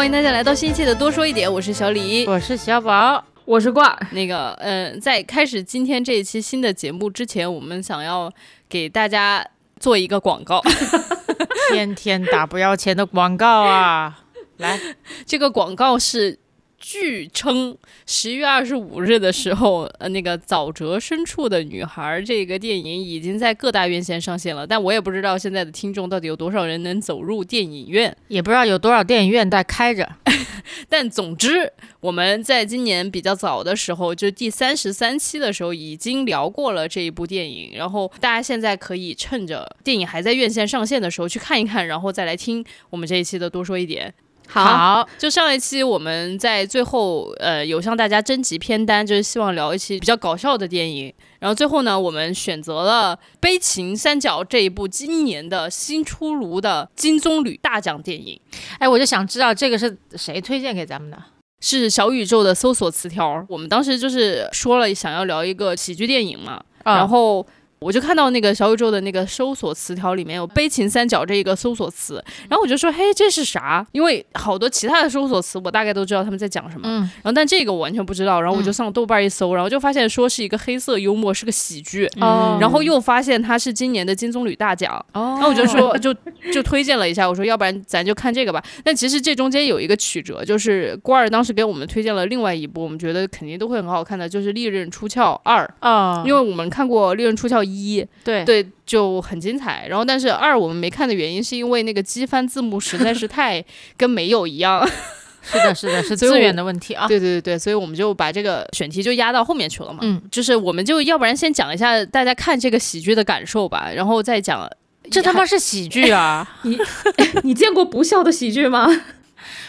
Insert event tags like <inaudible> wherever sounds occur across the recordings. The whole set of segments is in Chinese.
欢迎大家来到新一期的多说一点，我是小李，我是小宝，我是挂。那个，嗯，在开始今天这一期新的节目之前，我们想要给大家做一个广告，<laughs> <laughs> 天天打不要钱的广告啊！来，这个广告是。据称，十一月二十五日的时候，呃，那个《沼泽深处的女孩》这个电影已经在各大院线上线了，但我也不知道现在的听众到底有多少人能走入电影院，<laughs> 也不知道有多少电影院在开着。<laughs> 但总之，我们在今年比较早的时候，就第三十三期的时候，已经聊过了这一部电影，然后大家现在可以趁着电影还在院线上线的时候去看一看，然后再来听我们这一期的多说一点。好，就上一期我们在最后，呃，有向大家征集片单，就是希望聊一期比较搞笑的电影。然后最后呢，我们选择了《悲情三角》这一部今年的新出炉的金棕榈大奖电影。哎，我就想知道这个是谁推荐给咱们的？是小宇宙的搜索词条。我们当时就是说了想要聊一个喜剧电影嘛，然后。我就看到那个小宇宙的那个搜索词条里面有“悲情三角”这一个搜索词，然后我就说：“嘿，这是啥？”因为好多其他的搜索词我大概都知道他们在讲什么，然后但这个我完全不知道。然后我就上豆瓣一搜，然后就发现说是一个黑色幽默，是个喜剧。然后又发现它是今年的金棕榈大奖。然后我就说就 <laughs> 就推荐了一下，我说要不然咱就看这个吧。但其实这中间有一个曲折，就是郭二当时给我们推荐了另外一部，我们觉得肯定都会很好看的，就是《利刃出鞘二》啊，因为我们看过《利刃出鞘》。一对对就很精彩，然后但是二我们没看的原因是因为那个机翻字幕实在是太跟没有一样，<laughs> 是的，是的，是 <laughs> 资源的问题啊。对对对对，所以我们就把这个选题就压到后面去了嘛。嗯，就是我们就要不然先讲一下大家看这个喜剧的感受吧，然后再讲这他妈是喜剧啊！<laughs> 你你见过不笑的喜剧吗？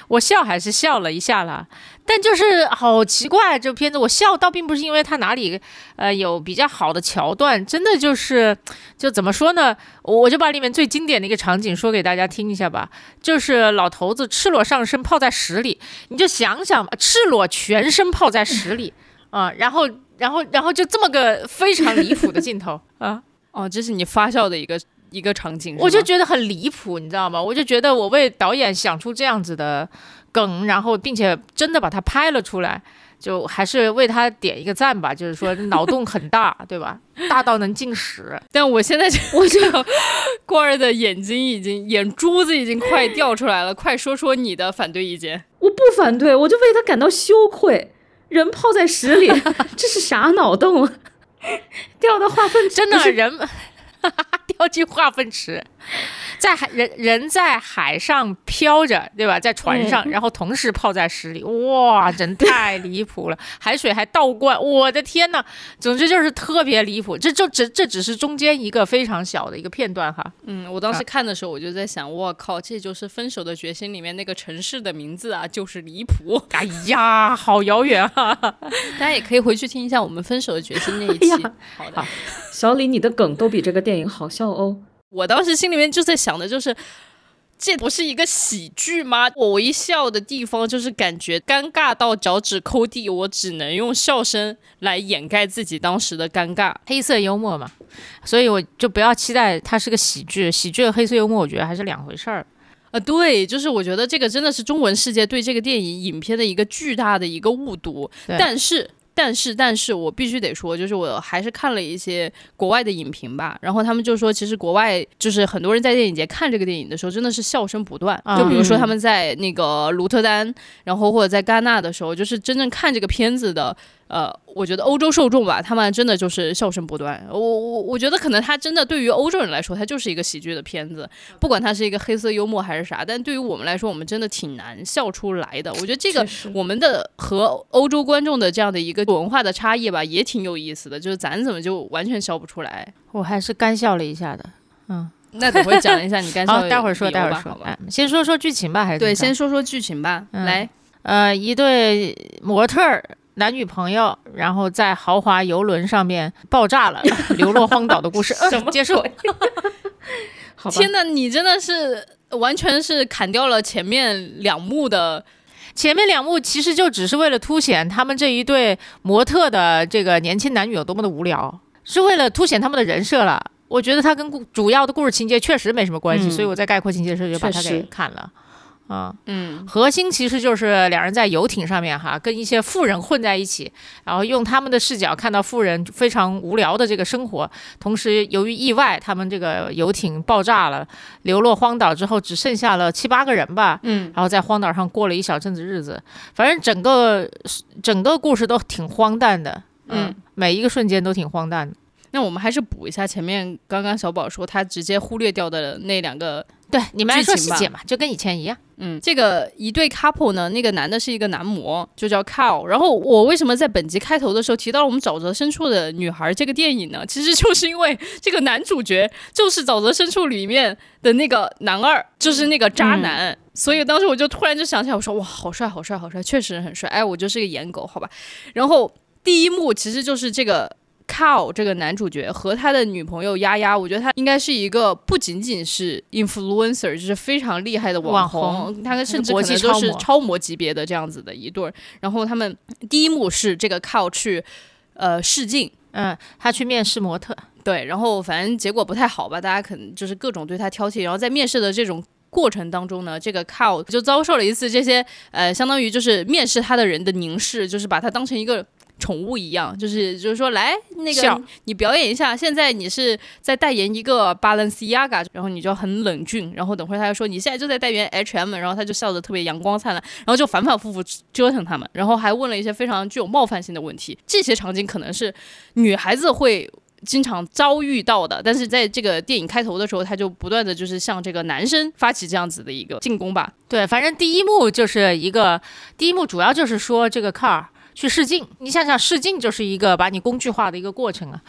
我笑还是笑了一下了。但就是好奇怪，这片子我笑倒并不是因为它哪里，呃，有比较好的桥段，真的就是，就怎么说呢？我就把里面最经典的一个场景说给大家听一下吧，就是老头子赤裸上身泡在屎里，你就想想吧，赤裸全身泡在屎里啊，然后，然后，然后就这么个非常离谱的镜头啊，<laughs> 哦，这是你发笑的一个一个场景，我就觉得很离谱，你知道吗？我就觉得我为导演想出这样子的。梗，然后并且真的把它拍了出来，就还是为他点一个赞吧。就是说脑洞很大，对吧？<laughs> 大到能进屎。但我现在就，我就郭儿的眼睛已经眼珠子已经快掉出来了。快说说你的反对意见。我不反对，我就为他感到羞愧。人泡在屎里，<laughs> 这是啥脑洞？<laughs> 掉到化粪池，真的人 <laughs> 掉进化粪池。在海人人在海上漂着，对吧？在船上，然后同时泡在水里，哇，<laughs> 真太离谱了！海水还倒灌，我的天呐！总之就是特别离谱。这就只这只是中间一个非常小的一个片段哈。嗯，我当时看的时候，我就在想，我靠，这就是《分手的决心》里面那个城市的名字啊，就是离谱。<laughs> 哎呀，好遥远啊！<laughs> 大家也可以回去听一下我们《分手的决心》那一期。好的，小李，你的梗都比这个电影好笑哦。我当时心里面就在想的，就是这不是一个喜剧吗？我一笑的地方就是感觉尴尬到脚趾抠地，我只能用笑声来掩盖自己当时的尴尬，黑色幽默嘛。所以我就不要期待它是个喜剧，喜剧和黑色幽默我觉得还是两回事儿。啊，对，就是我觉得这个真的是中文世界对这个电影影片的一个巨大的一个误读，但是。但是，但是我必须得说，就是我还是看了一些国外的影评吧，然后他们就说，其实国外就是很多人在电影节看这个电影的时候，真的是笑声不断。就比如说他们在那个卢特丹，然后或者在戛纳的时候，就是真正看这个片子的。呃，我觉得欧洲受众吧，他们真的就是笑声不断。我我我觉得可能他真的对于欧洲人来说，他就是一个喜剧的片子，不管他是一个黑色幽默还是啥。但对于我们来说，我们真的挺难笑出来的。我觉得这个我们的和欧洲观众的这样的一个文化的差异吧，也挺有意思的。就是咱怎么就完全笑不出来？我还是干笑了一下的。嗯，那等会讲一下你干笑。<laughs> 好，待会儿说，待会儿说。哎，先说说剧情吧，还是对，先说说剧情吧。来，呃，一对模特儿。男女朋友，然后在豪华游轮上面爆炸了，<laughs> 流落荒岛的故事。<laughs> 什么结束？<laughs> 天哪，你真的是完全是砍掉了前面两幕的。前面两幕其实就只是为了凸显他们这一对模特的这个年轻男女有多么的无聊，是为了凸显他们的人设了。我觉得他跟故主要的故事情节确实没什么关系，所以我在概括情节的时候就把它给砍了。啊，嗯，核心其实就是两人在游艇上面哈，跟一些富人混在一起，然后用他们的视角看到富人非常无聊的这个生活。同时，由于意外，他们这个游艇爆炸了，流落荒岛之后，只剩下了七八个人吧。嗯，然后在荒岛上过了一小阵子日子，反正整个整个故事都挺荒诞的。嗯，每一个瞬间都挺荒诞的。那我们还是补一下前面刚刚小宝说他直接忽略掉的那两个。对，你们来说细节嘛，就跟以前一样。嗯，这个一对 couple 呢，那个男的是一个男模，就叫 Cow。然后我为什么在本集开头的时候提到了我们沼泽深处的女孩这个电影呢？其实就是因为这个男主角就是沼泽深处里面的那个男二，就是那个渣男。所以当时我就突然就想起来，我说哇，好帅，好帅，好帅，确实很帅。哎，我就是个颜狗，好吧。然后第一幕其实就是这个。Cow 这个男主角和他的女朋友丫丫，我觉得他应该是一个不仅仅是 influencer，就是非常厉害的网网红，他甚至国可能都是超模超模级别的这样子的一对儿。然后他们第一幕是这个 Cow 去呃试镜，嗯，他去面试模特，对，然后反正结果不太好吧，大家可能就是各种对他挑剔，然后在面试的这种。过程当中呢，这个 Cow 就遭受了一次这些呃，相当于就是面试他的人的凝视，就是把他当成一个宠物一样，就是就是说来那个你表演一下，现在你是在代言一个 Balenciaga，然后你就很冷峻，然后等会儿他就说你现在就在代言 H&M，然后他就笑得特别阳光灿烂，然后就反反复复折腾他们，然后还问了一些非常具有冒犯性的问题，这些场景可能是女孩子会。经常遭遇到的，但是在这个电影开头的时候，他就不断的就是向这个男生发起这样子的一个进攻吧。对，反正第一幕就是一个，第一幕主要就是说这个 car 去试镜，你想想试镜就是一个把你工具化的一个过程啊。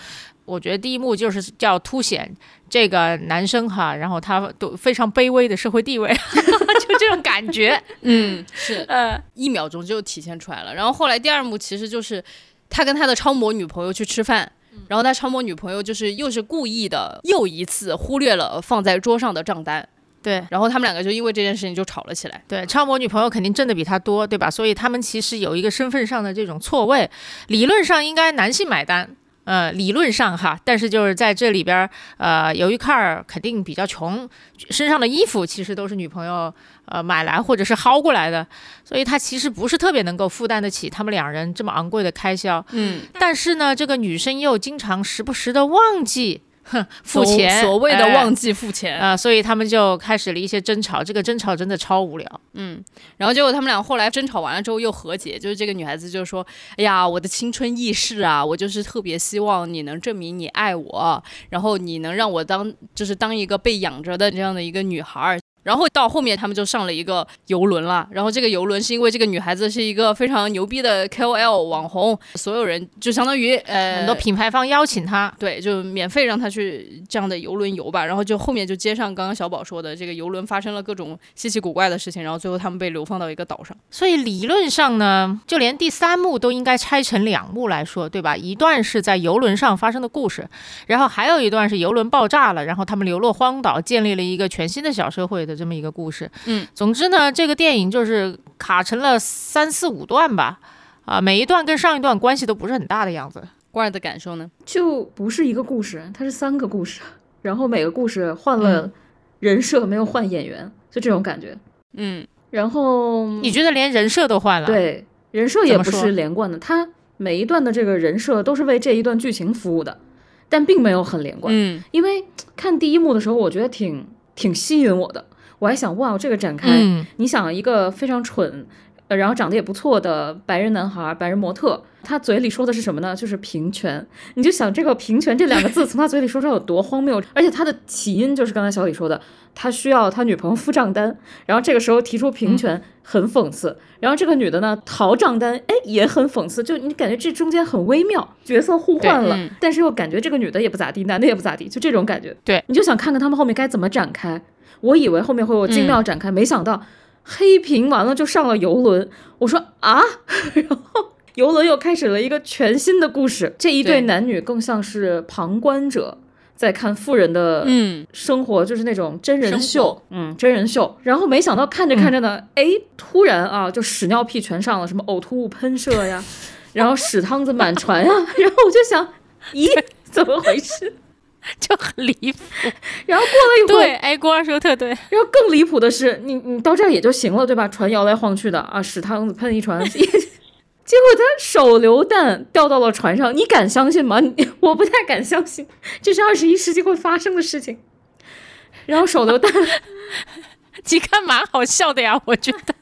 我觉得第一幕就是叫凸显这个男生哈，然后他都非常卑微的社会地位，<laughs> 就这种感觉。<laughs> 嗯，是，呃，一秒钟就体现出来了。然后后来第二幕其实就是他跟他的超模女朋友去吃饭。然后他超模女朋友就是又是故意的，又一次忽略了放在桌上的账单，对然后他们两个就因为这件事情就吵了起来。对，超模女朋友肯定挣的比他多，对吧？所以他们其实有一个身份上的这种错位，理论上应该男性买单。呃，理论上哈，但是就是在这里边儿，呃，由于卡尔肯定比较穷，身上的衣服其实都是女朋友呃买来或者是薅过来的，所以他其实不是特别能够负担得起他们两人这么昂贵的开销。嗯，但是呢，这个女生又经常时不时的忘记哼 <laughs> 付钱，所谓的哎忘记付钱。啊、所以他们就开始了一些争吵。这个争吵真的超无聊。嗯然后结果他们俩后来争吵完了之后又和解，就是这个女孩子就说：“哎呀，我的青春易逝啊，我就是特别希望你能证明你爱我，然后你能让我当就是当一个被养着的这样的一个女孩儿。”然后到后面他们就上了一个游轮了，然后这个游轮是因为这个女孩子是一个非常牛逼的 KOL 网红，所有人就相当于呃很多品牌方邀请她，对，就免费让她去这样的游轮游吧，然后就后面就接上刚刚小宝说的，这个游轮发生了各种稀奇古怪的事情，然后最后他们被流放到一个岛上。所以理论上呢，就连第三幕都应该拆成两幕来说，对吧？一段是在游轮上发生的故事，然后还有一段是游轮爆炸了，然后他们流落荒岛，建立了一个全新的小社会的这么一个故事。嗯，总之呢，这个电影就是卡成了三四五段吧，啊，每一段跟上一段关系都不是很大的样子。关儿的感受呢？就不是一个故事，它是三个故事，然后每个故事换了人设，没有换演员，就这种感觉。嗯，然后你觉得连人设都换了？，对人设也不是连贯的，它每一段的这个人设都是为这一段剧情服务的，但并没有很连贯。嗯因为看第一幕的时候，我觉得挺挺吸引我的，我还想哇，这个展开，嗯，你想一个非常蠢，呃，然后长得也不错的白人男孩，白人模特，他嘴里说的是什么呢？就是平权。你就想这个平权这两个字从他嘴里说出来有多荒谬，而且他的起因就是刚才小李说的，他需要他女朋友付账单，然后这个时候提出平权，很讽刺。然后这个女的呢逃账单，哎，也很讽刺，就你感觉这中间很微妙，角色互换了，嗯但是又感觉这个女的也不咋地，男的也不咋地，就这种感觉。对，你就想看看他们后面该怎么展开。我以为后面会有精妙展开，没想到黑屏完了就上了游轮。我说啊，然后游轮又开始了一个全新的故事。这一对对男女更像是旁观者，在看富人的嗯，生活，就是那种真人秀，嗯，真人秀。然后没想到看着看着呢，哎、突然啊，就屎尿屁全上了，什么呕吐物喷射呀，然后屎汤子满船呀，<laughs> 然后我就想，咦，怎么回事？就很离谱。<laughs> 然后过了一会对，哎，郭二说特对。然后更离谱的是，你你到这儿也就行了，对吧？船摇来晃去的啊，屎汤子喷一船，<laughs> 结果他手榴弹掉到了船上，你敢相信吗？我不太敢相信，这是二十一世纪会发生的事情。然后手榴弹，<laughs> 你看蛮好笑的呀，我觉得，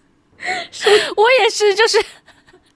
我也是，就是。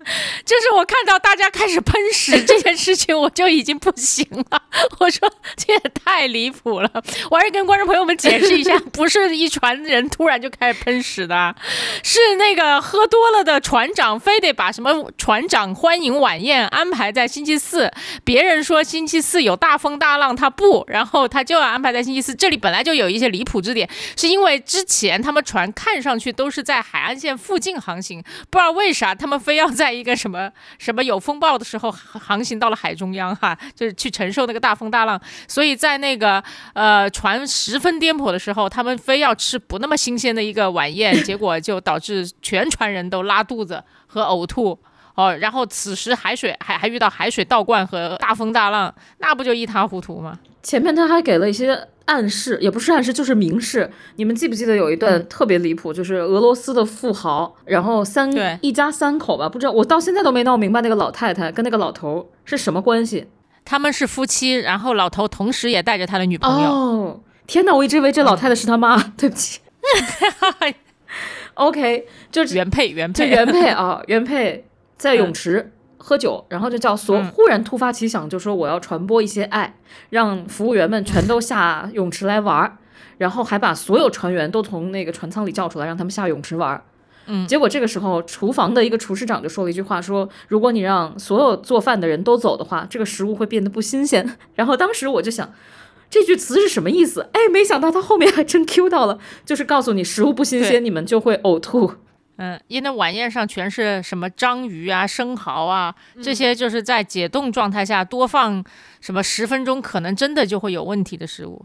<laughs> 就是我看到大家开始喷屎 <laughs> 这件事情，我就已经不行了。我说这也太离谱了，我还是跟观众朋友们解释一下，<laughs> 不是一船人突然就开始喷屎的，是那个喝多了的船长非得把什么船长欢迎晚宴安排在星期四，别人说星期四有大风大浪，他不，然后他就要安排在星期四。这里本来就有一些离谱之点，是因为之前他们船看上去都是在海岸线附近航行，不知道为啥他们非要在。一个什么什么有风暴的时候航行到了海中央哈，就是去承受那个大风大浪，所以在那个呃船十分颠簸的时候，他们非要吃不那么新鲜的一个晚宴，<laughs> 结果就导致全船人都拉肚子和呕吐哦。然后此时海水还还遇到海水倒灌和大风大浪，那不就一塌糊涂吗？前面他还给了一些。暗示也不是暗示，就是明示。你们记不记得有一段特别离谱，就是俄罗斯的富豪，然后三一家三口吧，不知道我到现在都没闹明白那个老太太跟那个老头是什么关系。他们是夫妻，然后老头同时也带着他的女朋友。哦，天哪！我一直以为这老太太是他妈，对不起。<laughs> <laughs> OK，就是原配原配原配啊，原配在泳池。喝酒，然后就叫所忽然突发奇想，就说我要传播一些爱，让服务员们全都下 <laughs> 泳池来玩儿，然后还把所有船员都从那个船舱里叫出来，让他们下泳池玩儿。嗯，结果这个时候，厨房的一个厨师长就说了一句话，说如果你让所有做饭的人都走的话，这个食物会变得不新鲜。<laughs> 然后当时我就想，这句词是什么意思？哎，没想到他后面还真 Q 到了，<laughs> 就是告诉你食物不新鲜，你们就会呕吐。嗯，因为那晚宴上全是什么章鱼啊、生蚝啊，这些就是在解冻状态下多放什么十分钟，可能真的就会有问题的食物。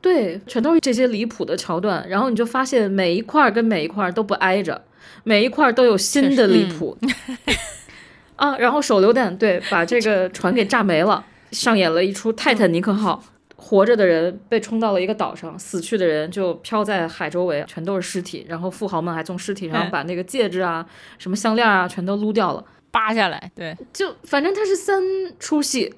对，全都是这些离谱的桥段，然后你就发现每一块跟每一块都不挨着，每一块都有新的离谱 <laughs> 啊。然后手榴弹对，把这个船给炸没了，上演了一出泰坦尼克号。活着的人被冲到了一个岛上，死去的人就飘在海周围，全都是尸体。然后富豪们还从尸体上把那个戒指啊、什么项链啊全都撸掉了，扒下来。对，就反正它是三出戏，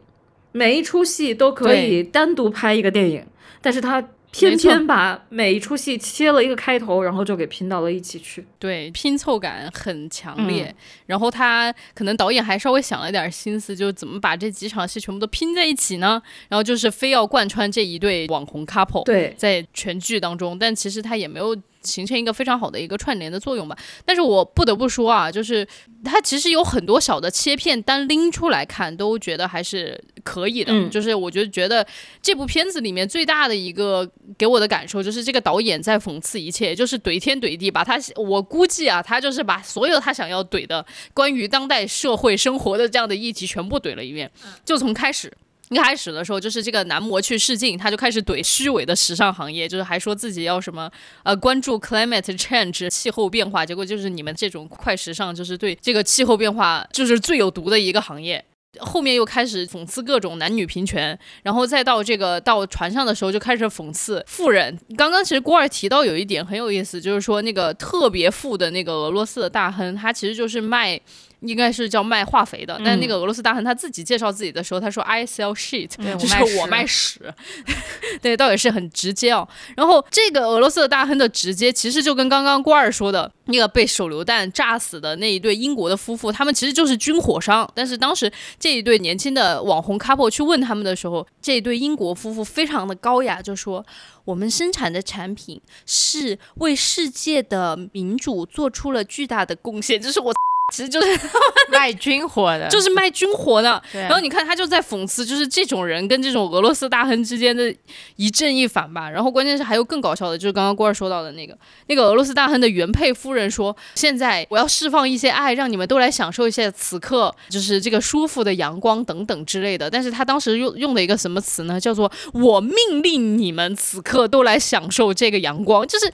每一出戏都可以单独拍一个电影，但是它。偏偏把每一出戏切了一个开头，然后就给拼到了一起去。对，拼凑感很强烈。然后他可能导演还稍微想了点心思，就是怎么把这几场戏全部都拼在一起呢？然后就是非要贯穿这一对网红 couple。对，在全剧当中，但其实他也没有。形成一个非常好的一个串联的作用吧，但是我不得不说啊，就是它其实有很多小的切片，单拎出来看都觉得还是可以的。就是我觉得觉得这部片子里面最大的一个给我的感受，就是这个导演在讽刺一切，就是怼天怼地，把他我估计啊，他就是把所有他想要怼的关于当代社会生活的这样的议题全部怼了一遍，就从开始。一开始的时候，就是这个男模去试镜，他就开始怼虚伪的时尚行业，就是还说自己要什么呃关注 climate change 气候变化，结果就是你们这种快时尚，就是对这个气候变化就是最有毒的一个行业。后面又开始讽刺各种男女平权，然后再到这个到船上的时候就开始讽刺富人。刚刚其实郭二提到有一点很有意思，就是说那个特别富的那个俄罗斯的大亨，他其实就是卖。应该是叫卖化肥的，但那个俄罗斯大亨他自己介绍自己的时候，他说 I sell shit，就是我卖屎，<laughs> 对，倒也是很直接哦。然后这个俄罗斯的大亨的直接，其实就跟刚刚郭二说的那个被手榴弹炸死的那一对英国的夫妇，他们其实就是军火商。但是当时这一对年轻的网红 couple 去问他们的时候，这一对英国夫妇非常的高雅，就说我们生产的产品是为世界的民主做出了巨大的贡献，这是我。其实就是 <laughs> 卖军火的，就是卖军火的。然后你看他就在讽刺，就是这种人跟这种俄罗斯大亨之间的一正一反吧。然后关键是还有更搞笑的，就是刚刚郭二说到的那个，那个俄罗斯大亨的原配夫人说：“现在我要释放一些爱，让你们都来享受一下此刻就是这个舒服的阳光等等之类的。”但是他当时用用的一个什么词呢？叫做“我命令你们此刻都来享受这个阳光”，就是。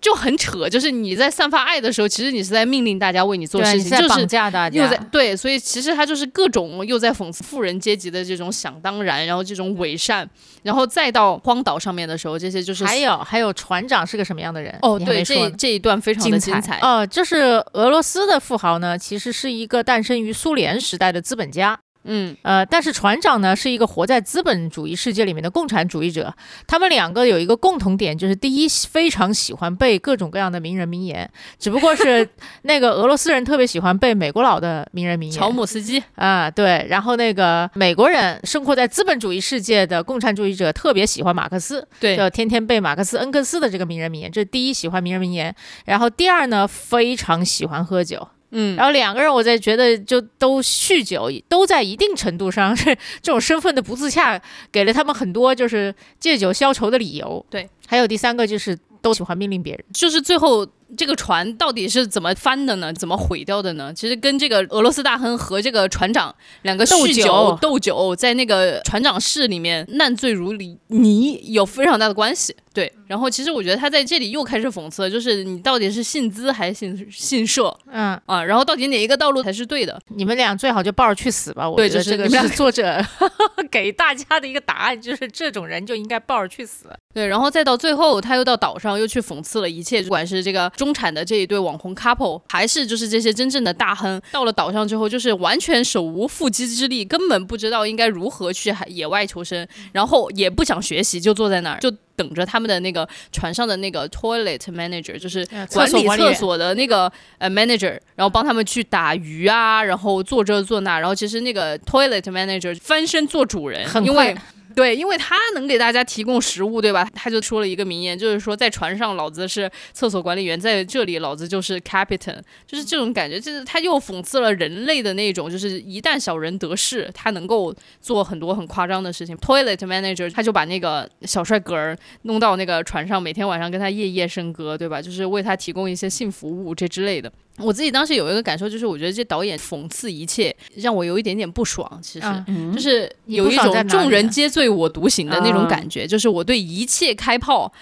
就很扯，就是你在散发爱的时候，其实你是在命令大家为你做事情，就是绑架大家，又在对，所以其实他就是各种又在讽刺富人阶级的这种想当然，然后这种伪善，然后再到荒岛上面的时候，这些就是还有还有船长是个什么样的人？哦，对，这这一段非常的精彩哦，就是俄罗斯的富豪呢，其实是一个诞生于苏联时代的资本家。嗯，呃，但是船长呢是一个活在资本主义世界里面的共产主义者。他们两个有一个共同点，就是第一非常喜欢背各种各样的名人名言，只不过是 <laughs> 那个俄罗斯人特别喜欢背美国佬的名人名言，乔姆斯基啊，对。然后那个美国人生活在资本主义世界的共产主义者特别喜欢马克思，对，就天天背马克思、恩格斯的这个名人名言，这是第一喜欢名人名言。然后第二呢，非常喜欢喝酒。嗯，然后两个人，我在觉得就都酗酒，都在一定程度上是 <laughs> 这种身份的不自洽，给了他们很多就是借酒消愁的理由。对，还有第三个就是都喜欢命令别人，就是最后。这个船到底是怎么翻的呢？怎么毁掉的呢？其实跟这个俄罗斯大亨和这个船长两个酗酒斗酒，在那个船长室里面烂醉如泥有非常大的关系。对，然后其实我觉得他在这里又开始讽刺，就是你到底是信资还是信信社？嗯啊，然后到底哪一个道路才是对的？你们俩最好就抱着去死吧！我觉得这个是作者 <laughs> 给大家的一个答案，就是这种人就应该抱着去死。对，然后再到最后，他又到岛上又去讽刺了一切，不管是这个。中产的这一对网红 couple，还是就是这些真正的大亨，到了岛上之后，就是完全手无缚鸡之力，根本不知道应该如何去海野外求生，然后也不想学习，就坐在那儿，就等着他们的那个船上的那个 toilet manager，就是管理厕所的那个呃 manager，然后帮他们去打鱼啊，然后做这做那，然后其实那个 toilet manager 翻身做主人，因为。对，因为他能给大家提供食物，对吧？他就说了一个名言，就是说在船上老子是厕所管理员，在这里老子就是 captain，就是这种感觉。就是他又讽刺了人类的那种，就是一旦小人得势，他能够做很多很夸张的事情。Toilet manager，他就把那个小帅哥儿弄到那个船上，每天晚上跟他夜夜笙歌，对吧？就是为他提供一些性服务这之类的。我自己当时有一个感受，就是我觉得这导演讽刺一切，让我有一点点不爽。其实就是有一种众人皆醉我独醒的那种感觉，就是我对一切开炮。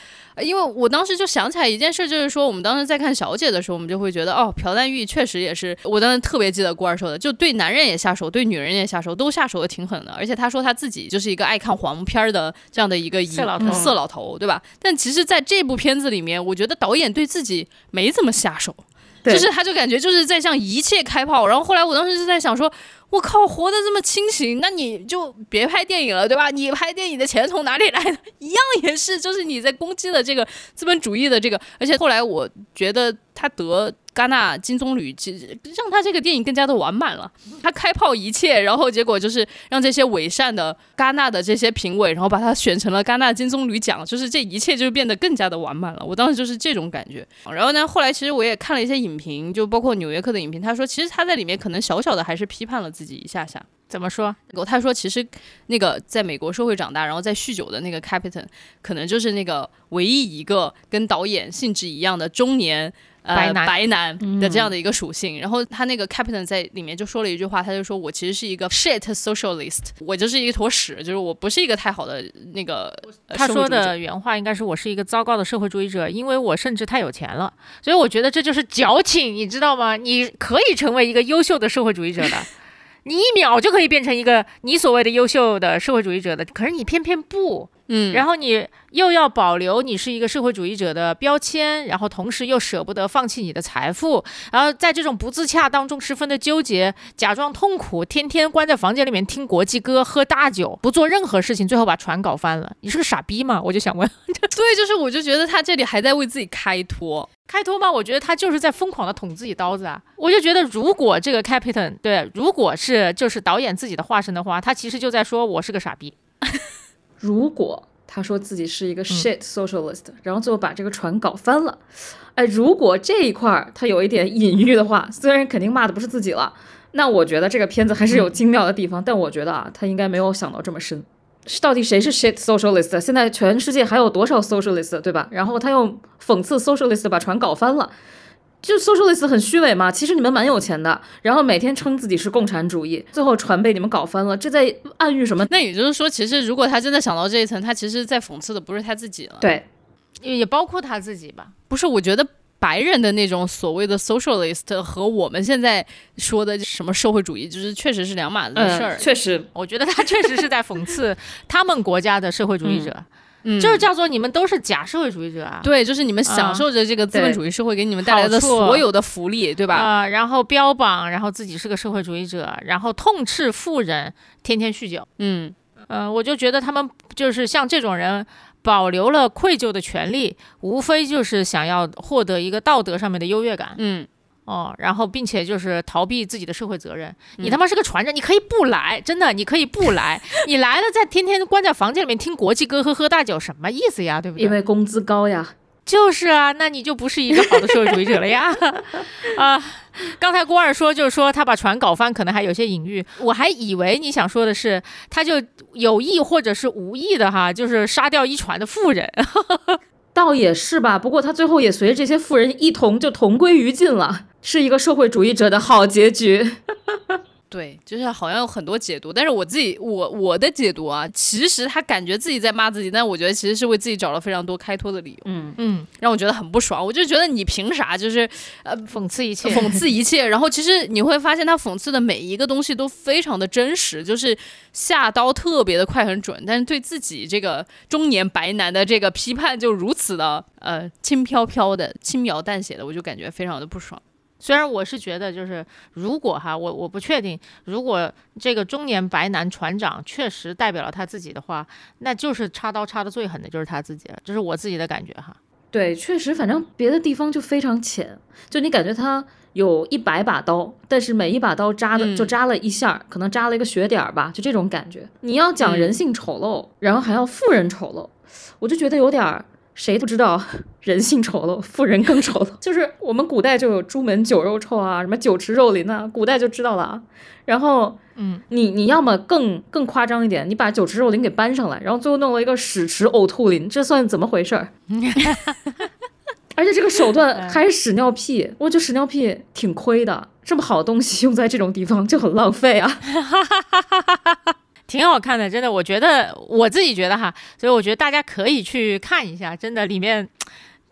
因为我当时就想起来一件事，就是说我们当时在看《小姐》的时候，我们就会觉得，哦，朴赞玉确实也是，我当时特别记得郭二说的，就对男人也下手，对女人也下手，都下手的挺狠的。而且他说他自己就是一个爱看黄片的这样的一个色老头，色老头，对吧？但其实在这部片子里面，我觉得导演对自己没怎么下手。就是他，就感觉就是在向一切开炮。然后后来我当时就在想说，我靠，活得这么清醒，那你就别拍电影了，对吧？你拍电影的钱从哪里来？一样也是，就是你在攻击的这个资本主义的这个。而且后来我觉得他得。戛纳金棕榈，其实让他这个电影更加的完满了。他开炮一切，然后结果就是让这些伪善的戛纳的这些评委，然后把他选成了戛纳金棕榈奖，就是这一切就变得更加的完满了。我当时就是这种感觉。然后呢，后来其实我也看了一些影评，就包括纽约客的影评，他说其实他在里面可能小小的还是批判了自己一下下。怎么说？他说其实那个在美国社会长大，然后在酗酒的那个 Captain，可能就是那个唯一一个跟导演性质一样的中年。白男白男的这样的一个属性，然后他那个 captain 在里面就说了一句话，他就说我其实是一个 shit socialist，我就是一坨屎，就是我不是一个太好的那个。他说的原话应该是我是一个糟糕的社会主义者，因为我甚至太有钱了，所以我觉得这就是矫情，你知道吗？你可以成为一个优秀的社会主义者的。<laughs> 你一秒就可以变成一个你所谓的优秀的社会主义者的，可是你偏偏不，嗯，然后你又要保留你是一个社会主义者的标签，然后同时又舍不得放弃你的财富，然后在这种不自洽当中十分的纠结，假装痛苦，天天关在房间里面听国际歌，喝大酒，不做任何事情，最后把船搞翻了，你是个傻逼吗？我就想问，<laughs> 对，就是我就觉得他这里还在为自己开脱。开脱吗？我觉得他就是在疯狂的捅自己刀子啊！我就觉得，如果这个 Captain 对，如果是就是导演自己的化身的话，他其实就在说我是个傻逼。如果他说自己是一个 shit socialist，然后最后把这个船搞翻了，哎，如果这一块儿他有一点隐喻的话，<laughs> 虽然肯定骂的不是自己了，那我觉得这个片子还是有精妙的地方。但我觉得啊，他应该没有想到这么深。到底谁是 shit socialist？现在全世界还有多少 socialist，对吧？然后他又讽刺 socialist 把船搞翻了，就 socialist 很虚伪嘛。其实你们蛮有钱的，然后每天称自己是共产主义，最后船被你们搞翻了，这在暗喻什么？那也就是说，其实如果他真的想到这一层，他其实在讽刺的不是他自己了。对。也包括他自己吧。不是，我觉得白人的那种所谓的 socialist 和我们现在说的什么社会主义，就是确实是两码子的事儿。确实，我觉得他确实是在讽刺他们国家的社会主义者。嗯，就是叫做你们都是假社会主义者啊！对，就是你们享受着这个资本主义社会给你们带来的所有的福利，对吧？啊，然后标榜，然后自己是个社会主义者，然后痛斥富人天天酗酒。嗯，呃，我就觉得他们就是像这种人，保留了愧疚的权利，无非就是想要获得一个道德上面的优越感。嗯。哦，然后并且就是逃避自己的社会责任。你他妈是个船长，你可以不来，真的，你可以不来。你来了，再天天关在房间里面听国际歌和喝大酒，什么意思呀？对不对？因为工资高呀。就是啊，那你就不是一个好的社会主义者了呀。<laughs> 啊，刚才郭二说就是说他把船搞翻，可能还有些隐喻。我还以为你想说的是，他就有意或者是无意的哈，就是杀掉一船的富人。<laughs> 倒也是吧，不过他最后也随着这些富人一同就同归于尽了，是一个社会主义者的好结局。<laughs> 对，就是好像有很多解读，但是我自己我我的解读啊，其实他感觉自己在骂自己，但我觉得其实是为自己找了非常多开脱的理由，嗯嗯，让我觉得很不爽。我就觉得你凭啥就是呃讽刺一切，讽刺一切？<laughs> 然后其实你会发现他讽刺的每一个东西都非常的真实，就是下刀特别的快很准，但是对自己这个中年白男的这个批判就如此的呃轻飘飘的、轻描淡写的，我就感觉非常的不爽。虽然我是觉得，就是如果哈，我我不确定，如果这个中年白男船长确实代表了他自己的话，那就是插刀插的最狠的就是他自己了，这是我自己的感觉哈。对，确实，反正别的地方就非常浅，就你感觉他有一百把刀，但是每一把刀扎的就扎了一下，可能扎了一个血点儿吧，就这种感觉。你要讲人性丑陋，然后还要富人丑陋，我就觉得有点儿。谁不知道 <laughs> 人性丑陋，富人更丑陋。<laughs> 就是我们古代就有朱门酒肉臭啊，什么酒池肉林啊，古代就知道了。然后，嗯，你你要么更更夸张一点，你把酒池肉林给搬上来，然后最后弄了一个屎池呕吐林，这算怎么回事儿？<laughs> 而且这个手段还是屎尿屁，我觉得屎尿屁挺亏的，这么好的东西用在这种地方就很浪费啊。挺好看的，真的，我觉得我自己觉得哈，所以我觉得大家可以去看一下，真的里面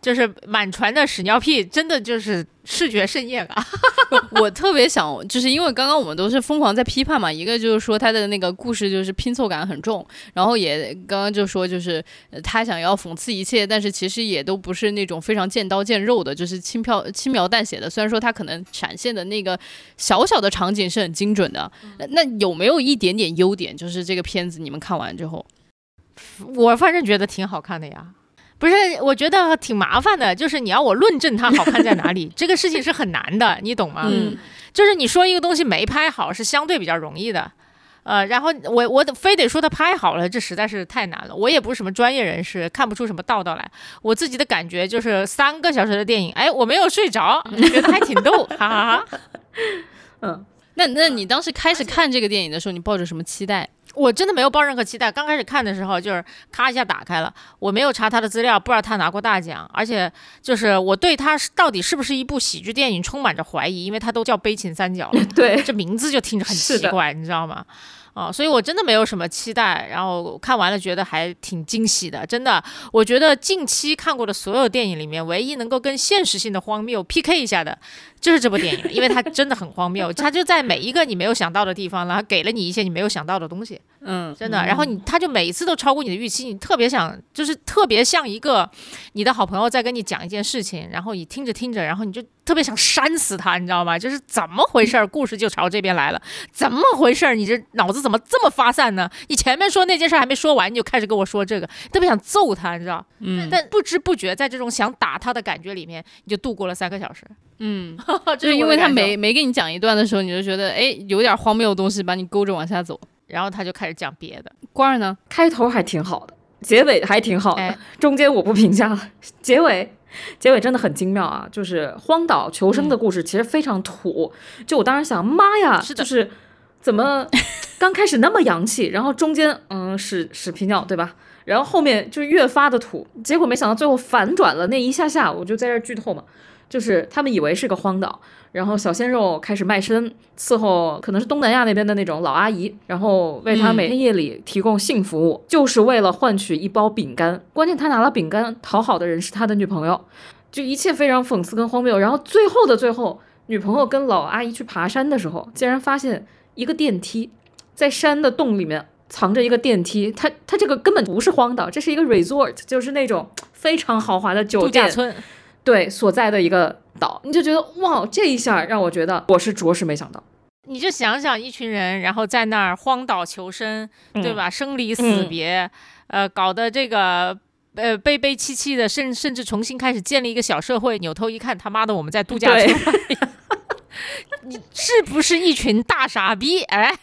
就是满船的屎尿屁，真的就是。视觉盛宴啊！<laughs> 我特别想，就是因为刚刚我们都是疯狂在批判嘛，一个就是说他的那个故事就是拼凑感很重，然后也刚刚就说就是他想要讽刺一切，但是其实也都不是那种非常见刀见肉的，就是轻飘轻描淡写的。虽然说他可能闪现的那个小小的场景是很精准的，那有没有一点点优点？就是这个片子你们看完之后，我反正觉得挺好看的呀。不是，我觉得挺麻烦的，就是你要我论证它好看在哪里，<laughs> 这个事情是很难的，你懂吗？嗯，就是你说一个东西没拍好是相对比较容易的，呃，然后我我非得说它拍好了，这实在是太难了。我也不是什么专业人士，看不出什么道道来。我自己的感觉就是三个小时的电影，哎，我没有睡着，觉得还挺逗，<laughs> 哈哈哈。嗯，那那你当时开始看这个电影的时候，你抱着什么期待？我真的没有抱任何期待。刚开始看的时候，就是咔一下打开了，我没有查他的资料，不知道他拿过大奖，而且就是我对他到底是不是一部喜剧电影充满着怀疑，因为他都叫悲情三角了，<laughs> 对，这名字就听着很奇怪，你知道吗？啊，所以我真的没有什么期待，然后看完了觉得还挺惊喜的，真的。我觉得近期看过的所有电影里面，唯一能够跟现实性的荒谬 PK 一下的。就是这部电影，因为它真的很荒谬，它就在每一个你没有想到的地方，然后给了你一些你没有想到的东西，嗯，真的，然后你他就每一次都超过你的预期，你特别想，就是特别像一个你的好朋友在跟你讲一件事情，然后你听着听着，然后你就特别想扇死他，你知道吗？就是怎么回事？故事就朝这边来了，怎么回事？你这脑子怎么这么发散呢？你前面说那件事还没说完，你就开始跟我说这个，特别想揍他，你知道？嗯，但不知不觉在这种想打他的感觉里面，你就度过了三个小时。嗯，<laughs> 就是因为他没没给你讲一段的时候，你就觉得哎有点荒谬的东西把你勾着往下走，然后他就开始讲别的。官儿呢，开头还挺好的，结尾还挺好的，中间我不评价了。结尾，结尾真的很精妙啊！就是荒岛求生的故事，其实非常土。就我当时想，妈呀，就是怎么 <laughs> 刚开始那么洋气，然后中间嗯屎屎皮尿对吧？然后后面就越发的土，结果没想到最后反转了那一下下，我就在这剧透嘛。就是他们以为是个荒岛，然后小鲜肉开始卖身伺候，可能是东南亚那边的那种老阿姨，然后为他每天夜里提供性服务，就是为了换取一包饼干。关键他拿了饼干讨好的人是他的女朋友，就一切非常讽刺跟荒谬。然后最后的最后，女朋友跟老阿姨去爬山的时候，竟然发现一个电梯在山的洞里面。藏着一个电梯，它它这个根本不是荒岛，这是一个 resort，就是那种非常豪华的酒店村，对所在的一个岛，你就觉得哇，这一下让我觉得我是着实没想到。你就想想一群人，然后在那儿荒岛求生，对吧？生离死别，呃，搞得这个呃悲悲戚戚的，甚甚至重新开始建立一个小社会。扭头一看，他妈的，我们在度假村，<laughs> 你是不是一群大傻逼？哎。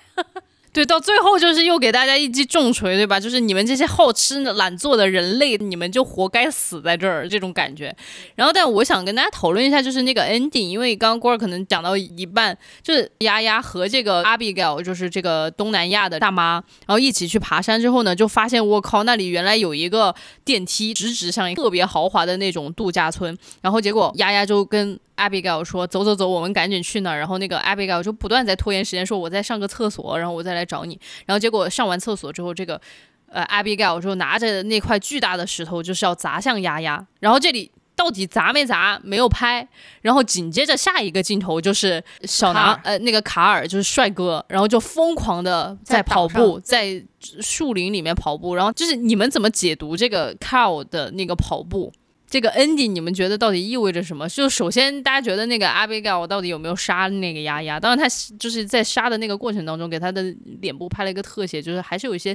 对，到最后就是又给大家一记重锤，对吧？就是你们这些好吃懒做的人类，你们就活该死在这儿，这种感觉。然后，但我想跟大家讨论一下，就是那个 ending，因为刚刚郭儿可能讲到一半，就是丫丫和这个 Abigail，就是这个东南亚的大妈，然后一起去爬山之后呢，就发现我靠，那里原来有一个电梯，直直像一个特别豪华的那种度假村。然后结果丫丫就跟 Abigail 说：“走走走，我们赶紧去那儿。”然后那个 Abigail 就不断在拖延时间，说：“我在上个厕所，然后我再来找你。”然后结果上完厕所之后，这个呃 Abigail 就拿着那块巨大的石头，就是要砸向丫丫。然后这里到底砸没砸没有拍。然后紧接着下一个镜头就是小男呃那个卡尔就是帅哥，然后就疯狂的在跑步，在树林里面跑步。然后就是你们怎么解读这个 cow 的那个跑步？这个 ending 你们觉得到底意味着什么？就首先大家觉得那个 Abigail 到底有没有杀那个丫丫？当然他就是在杀的那个过程当中给他的脸部拍了一个特写，就是还是有一些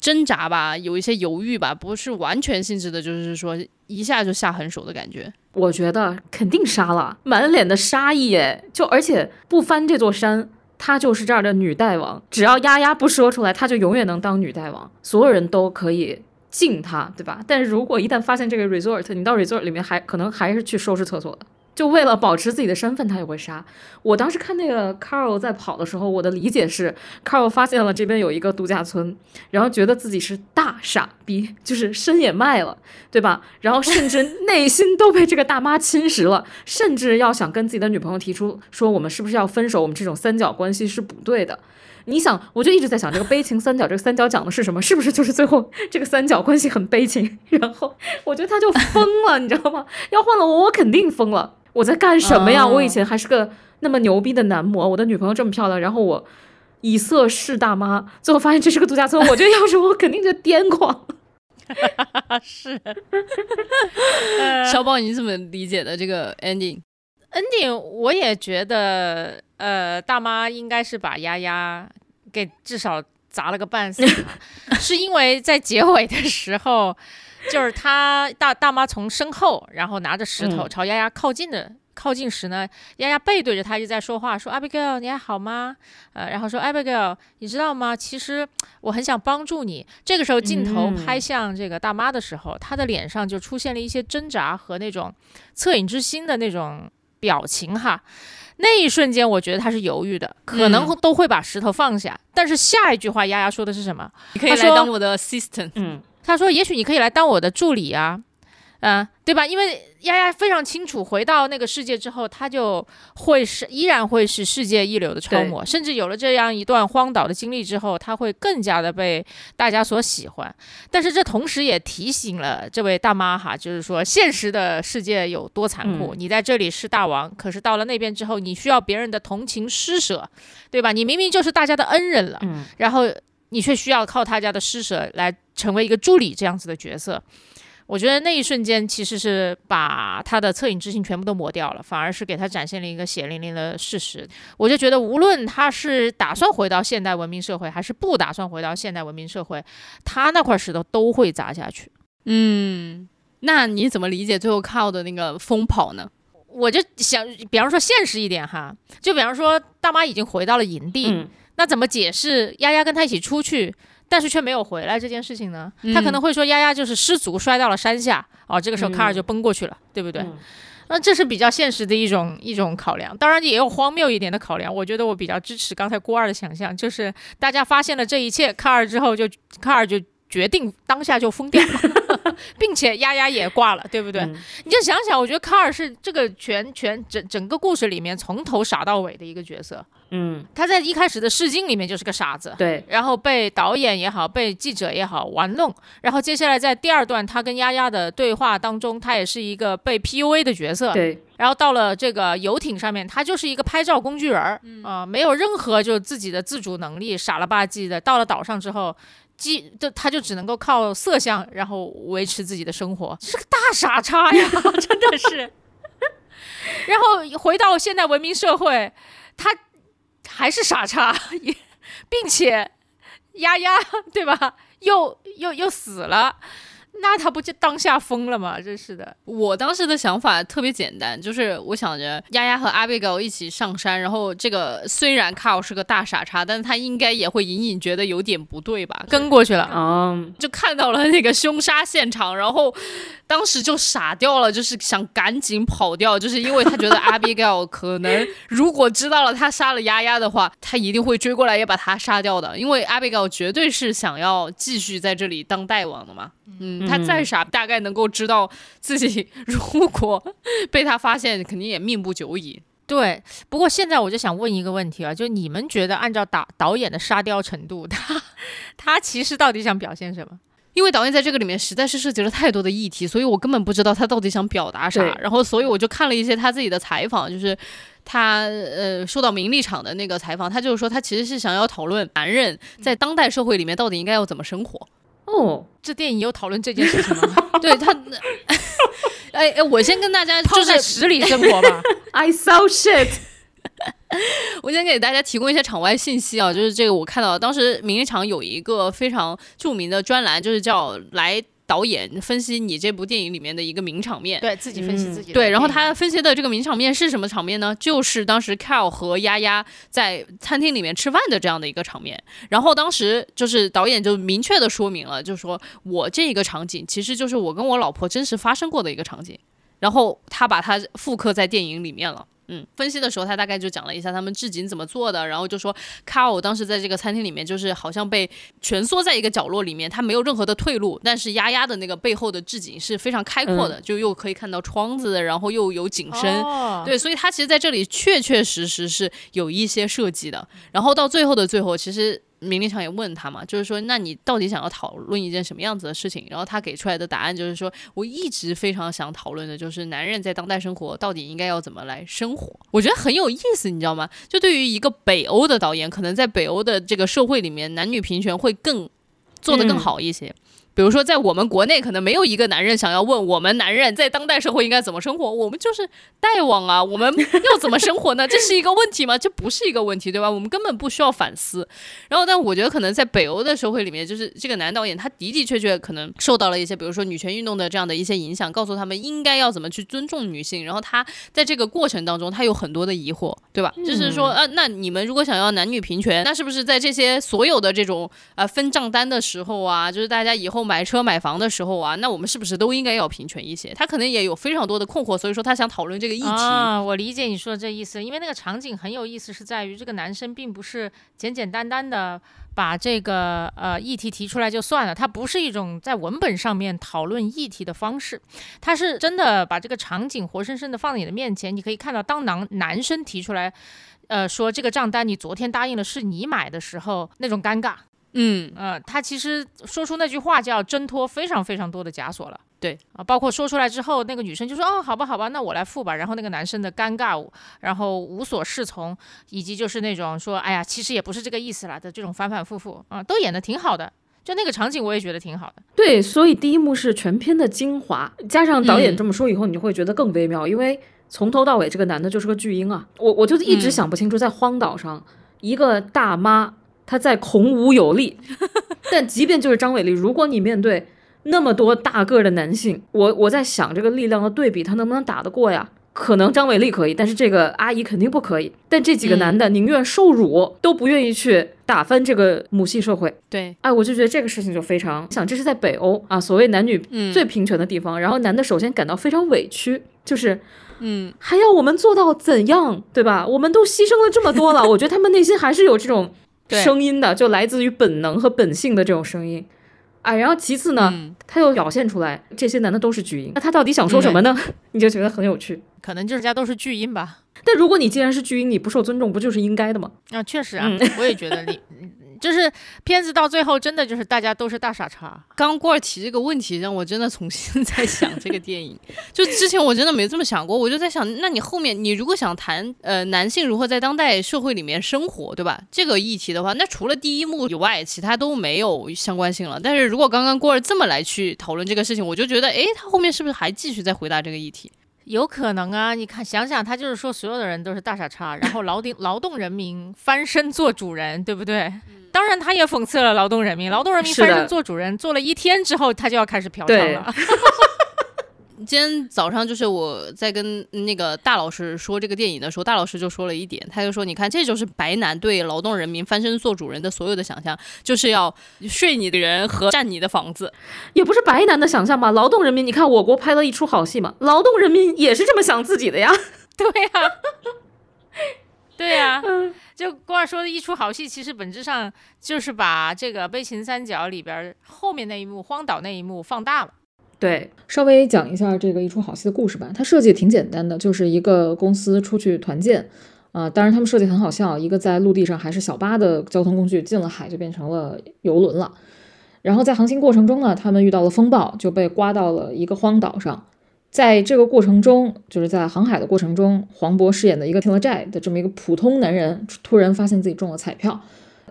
挣扎吧，有一些犹豫吧，不是完全性质的，就是说一下就下狠手的感觉。我觉得肯定杀了，满脸的杀意哎，就而且不翻这座山，她就是这儿的女大王。只要丫丫不说出来，她就永远能当女大王，所有人都可以。敬他，对吧？但如果一旦发现这个 resort，你到 resort 里面还可能还是去收拾厕所的，就为了保持自己的身份，他也会杀。我当时看那个 Carl 在跑的时候，我的理解是，Carl 发现了这边有一个度假村，然后觉得自己是大傻逼，就是身也卖了，对吧？然后甚至内心都被这个大妈侵蚀了，<laughs> 甚至要想跟自己的女朋友提出说，我们是不是要分手？我们这种三角关系是不对的。你想，我就一直在想这个悲情三角，这个三角讲的是什么？是不是就是最后这个三角关系很悲情？然后我觉得他就疯了，你知道吗？要换了我，我肯定疯了。我在干什么呀？我以前还是个那么牛逼的男模，我的女朋友这么漂亮，然后我以色侍大妈，最后发现这是个度假村，我觉得要是我，肯定就癫狂。<laughs> 是，<laughs> 小宝，你怎么理解的这个 ending？ending 我也觉得，呃，大妈应该是把丫丫给至少砸了个半死，<laughs> 是因为在结尾的时候，就是她大大妈从身后，然后拿着石头朝丫丫靠近的靠近时呢，丫丫背对着他就在说话，说 Abigail 你还好吗？呃，然后说 Abigail 你知道吗？其实我很想帮助你。这个时候镜头拍向这个大妈的时候，她的脸上就出现了一些挣扎和那种恻隐之心的那种。表情哈，那一瞬间我觉得他是犹豫的，可能都会把石头放下。但是下一句话，丫丫说的是什么？你可以来当我的 assistant。嗯，他说，也许你可以来当我的助理啊。嗯，对吧？因为丫丫非常清楚，回到那个世界之后，她就会是依然会是世界一流的超模，甚至有了这样一段荒岛的经历之后，她会更加的被大家所喜欢。但是这同时也提醒了这位大妈哈，就是说现实的世界有多残酷。你在这里是大王，可是到了那边之后，你需要别人的同情施舍，对吧？你明明就是大家的恩人了，然后你却需要靠他家的施舍来成为一个助理这样子的角色。我觉得那一瞬间其实是把他的恻隐之心全部都磨掉了，反而是给他展现了一个血淋淋的事实。我就觉得，无论他是打算回到现代文明社会，还是不打算回到现代文明社会，他那块石头都会砸下去。嗯，那你怎么理解最后靠的那个疯跑呢？我就想，比方说现实一点哈，就比方说大妈已经回到了营地，那怎么解释丫丫跟他一起出去？但是却没有回来这件事情呢？他可能会说丫丫就是失足摔到了山下哦，这个时候卡尔就奔过去了，对不对？那这是比较现实的一种一种考量，当然也有荒谬一点的考量。我觉得我比较支持刚才郭二的想象，就是大家发现了这一切，卡尔之后就卡尔就决定当下就疯掉，<laughs> 并且丫丫也挂了，对不对？你就想想，我觉得卡尔是这个全全整整个故事里面从头傻到尾的一个角色。嗯，他在一开始的试镜里面就是个傻子，对，然后被导演也好，被记者也好玩弄，然后接下来在第二段他跟丫丫的对话当中，他也是一个被 PUA 的角色，对，然后到了这个游艇上面，他就是一个拍照工具人儿，啊，没有任何就自己的自主能力，傻了吧唧的。到了岛上之后，既就他就只能够靠色相，然后维持自己的生活，是个大傻叉呀，<laughs> 真的是。<laughs> 然后回到现代文明社会，他。还是傻叉，并且丫丫对吧？又又又死了。那他不就当下疯了吗？真是的！我当时的想法特别简单，就是我想着丫丫和阿贝狗一起上山，然后这个虽然卡奥是个大傻叉，但是他应该也会隐隐觉得有点不对吧？跟过去了嗯，就看到了那个凶杀现场，然后当时就傻掉了，就是想赶紧跑掉，就是因为他觉得阿贝高可能如果知道了他杀了丫丫的话，他一定会追过来也把他杀掉的，因为阿贝高绝对是想要继续在这里当大王的嘛。嗯，他再傻，大概能够知道自己如果被他发现，肯定也命不久矣。对，不过现在我就想问一个问题啊，就你们觉得按照导导演的沙雕程度，他他其实到底想表现什么？因为导演在这个里面实在是涉及了太多的议题，所以我根本不知道他到底想表达啥。然后，所以我就看了一些他自己的采访，就是他呃受到名利场的那个采访，他就是说他其实是想要讨论男人在当代社会里面到底应该要怎么生活。哦，这电影有讨论这件事情吗？<laughs> <laughs> 对他，哎哎，我先跟大家就是十里生活吧。<laughs> I saw shit。我先给大家提供一些场外信息啊，就是这个我看到当时名利场有一个非常著名的专栏，就是叫来。导演分析你这部电影里面的一个名场面，对自己分析自己。对，然后他分析的这个名场面是什么场面呢？就是当时 Cal 和丫丫在餐厅里面吃饭的这样的一个场面。然后当时就是导演就明确的说明了，就是说我这一个场景其实就是我跟我老婆真实发生过的一个场景。然后他把它复刻在电影里面了。嗯，分析的时候他大概就讲了一下他们置景怎么做的，然后就说卡尔当时在这个餐厅里面就是好像被蜷缩在一个角落里面，他没有任何的退路，但是丫丫的那个背后的置景是非常开阔的，就又可以看到窗子，然后又有景深，对，所以他其实在这里确确实实是有一些设计的，然后到最后的最后，其实。明利场也问他嘛，就是说，那你到底想要讨论一件什么样子的事情？然后他给出来的答案就是说，我一直非常想讨论的就是男人在当代生活到底应该要怎么来生活。我觉得很有意思，你知道吗？就对于一个北欧的导演，可能在北欧的这个社会里面，男女平权会更做得更好一些。比如说，在我们国内，可能没有一个男人想要问我们男人在当代社会应该怎么生活。我们就是代网啊，我们要怎么生活呢？这是一个问题吗？这不是一个问题，对吧？我们根本不需要反思。然后，但我觉得可能在北欧的社会里面，就是这个男导演他的的确确可能受到了一些，比如说女权运动的这样的一些影响，告诉他们应该要怎么去尊重女性。然后他在这个过程当中，他有很多的疑惑，对吧？就是说，呃，那你们如果想要男女平权，那是不是在这些所有的这种呃分账单的时候啊，就是大家以后。买车买房的时候啊，那我们是不是都应该要平权一些？他可能也有非常多的困惑，所以说他想讨论这个议题。啊，我理解你说的这意思，因为那个场景很有意思，是在于这个男生并不是简简单单的把这个呃议题提出来就算了，他不是一种在文本上面讨论议题的方式，他是真的把这个场景活生生的放在你的面前，你可以看到当男男生提出来，呃，说这个账单你昨天答应了是你买的时候那种尴尬。嗯呃，他其实说出那句话就要挣脱非常非常多的枷锁了。对啊，包括说出来之后，那个女生就说：“哦，好吧，好吧，那我来付吧。”然后那个男生的尴尬，然后无所适从，以及就是那种说：“哎呀，其实也不是这个意思啦”的这种反反复复啊，都演的挺好的。就那个场景，我也觉得挺好的。对，所以第一幕是全片的精华，加上导演这么说以后，你就会觉得更微妙，因为从头到尾这个男的就是个巨婴啊。我我就一直想不清楚，在荒岛上一个大妈。他在孔武有力，<laughs> 但即便就是张伟丽，如果你面对那么多大个的男性，我我在想这个力量的对比，他能不能打得过呀？可能张伟丽可以，但是这个阿姨肯定不可以。但这几个男的宁愿受辱，都不愿意去打翻这个母系社会。对，哎，我就觉得这个事情就非常想，这是在北欧啊，所谓男女最平权的地方。然后男的首先感到非常委屈，就是嗯，还要我们做到怎样，对吧？我们都牺牲了这么多了，我觉得他们内心还是有这种。声音的就来自于本能和本性的这种声音，啊，然后其次呢，他又表现出来这些男的都是巨婴，那他到底想说什么呢？<laughs> 你就觉得很有趣。可能就是家都是巨婴吧。但如果你既然是巨婴，你不受尊重，不就是应该的吗？啊，确实啊，我也觉得你。就是片子到最后，真的就是大家都是大傻叉。刚郭儿提这个问题，让我真的重新 <laughs> 在想这个电影。就之前我真的没这么想过，我就在想，那你后面你如果想谈呃男性如何在当代社会里面生活，对吧？这个议题的话，那除了第一幕以外，其他都没有相关性了。但是如果刚刚郭儿这么来去讨论这个事情，我就觉得，哎，他后面是不是还继续在回答这个议题？有可能啊，你看想想，他就是说所有的人都是大傻叉，然后劳动劳动人民翻身做主人，对不对？当然，他也讽刺了劳动人民，劳动人民翻身做主人，做了一天之后，他就要开始嫖娼了。<laughs> 今天早上就是我在跟那个大老师说这个电影的时候，大老师就说了一点，他就说：“你看，这就是白男对劳动人民翻身做主人的所有的想象，就是要睡你的人和占你的房子，也不是白男的想象吧？劳动人民，你看我国拍了一出好戏嘛，劳动人民也是这么想自己的呀，<laughs> 对呀，<laughs> 对呀，就郭二说的一出好戏，其实本质上就是把这个悲情三角里边后面那一幕荒岛那一幕放大了。”对，稍微讲一下这个一出好戏的故事吧。它设计挺简单的，就是一个公司出去团建，啊，当然他们设计很好笑，一个在陆地上还是小巴的交通工具，进了海就变成了游轮了。然后在航行过程中呢，他们遇到了风暴，就被刮到了一个荒岛上。在这个过程中，就是在航海的过程中，黄渤饰演的一个听了债的这么一个普通男人，突然发现自己中了彩票，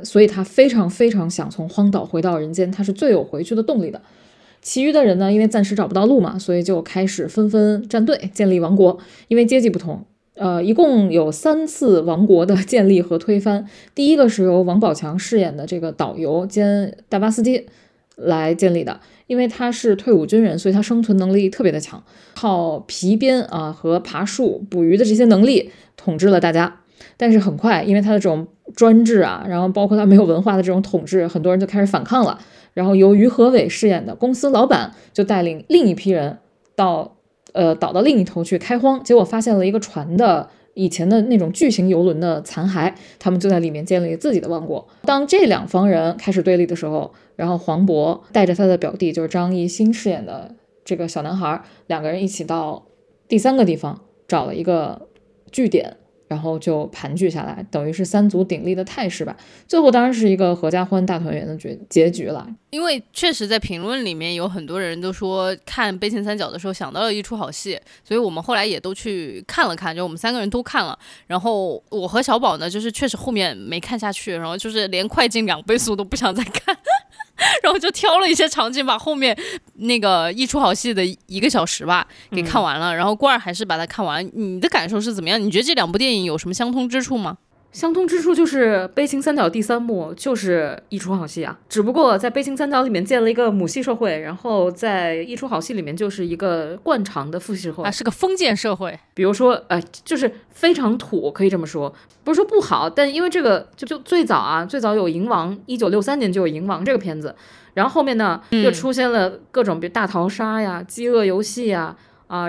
所以他非常非常想从荒岛回到人间，他是最有回去的动力的。其余的人呢，因为暂时找不到路嘛，所以就开始纷纷站队建立王国。因为阶级不同，呃，一共有三次王国的建立和推翻。第一个是由王宝强饰演的这个导游兼大巴司机来建立的，因为他是退伍军人，所以他生存能力特别的强，靠皮鞭啊和爬树、捕鱼的这些能力统治了大家。但是很快，因为他的这种专制啊，然后包括他没有文化的这种统治，很多人就开始反抗了。然后由于和伟饰演的公司老板就带领另一批人到呃岛的另一头去开荒，结果发现了一个船的以前的那种巨型游轮的残骸，他们就在里面建立自己的王国。当这两方人开始对立的时候，然后黄渤带着他的表弟，就是张艺兴饰演的这个小男孩，两个人一起到第三个地方找了一个据点。然后就盘踞下来，等于是三足鼎立的态势吧。最后当然是一个合家欢、大团圆的结结局了。因为确实在评论里面有很多人都说看《悲情三角》的时候想到了一出好戏，所以我们后来也都去看了看，就我们三个人都看了。然后我和小宝呢，就是确实后面没看下去，然后就是连快进两倍速都不想再看。然后就挑了一些场景，把后面那个一出好戏的一个小时吧给看完了。然后罐儿还是把它看完。你的感受是怎么样？你觉得这两部电影有什么相通之处吗？相通之处就是《悲情三角》第三幕就是一出好戏啊，只不过在《悲情三角》里面建了一个母系社会，然后在一出好戏里面就是一个惯常的父系社会啊，是个封建社会。比如说，呃，就是非常土，可以这么说，不是说不好，但因为这个就就最早啊，最早有《银王》，一九六三年就有《银王》这个片子，然后后面呢又出现了各种，比如大逃杀呀、饥饿游戏呀。啊，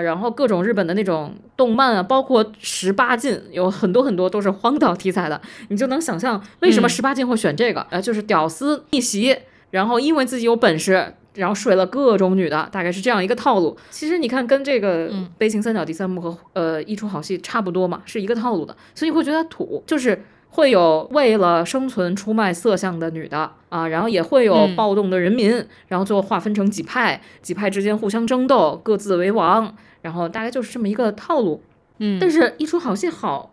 然后各种日本的那种动漫啊，包括十八禁，有很多很多都是荒岛题材的，你就能想象为什么十八禁会选这个，呃，就是屌丝逆袭，然后因为自己有本事，然后睡了各种女的，大概是这样一个套路。其实你看，跟这个《悲情三角》第三幕和呃一出好戏差不多嘛，是一个套路的，所以你会觉得土，就是。会有为了生存出卖色相的女的啊，然后也会有暴动的人民，然后最后划分成几派，几派之间互相争斗，各自为王，然后大概就是这么一个套路。嗯，但是一出好戏好，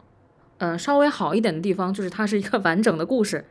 嗯，稍微好一点的地方就是它是一个完整的故事，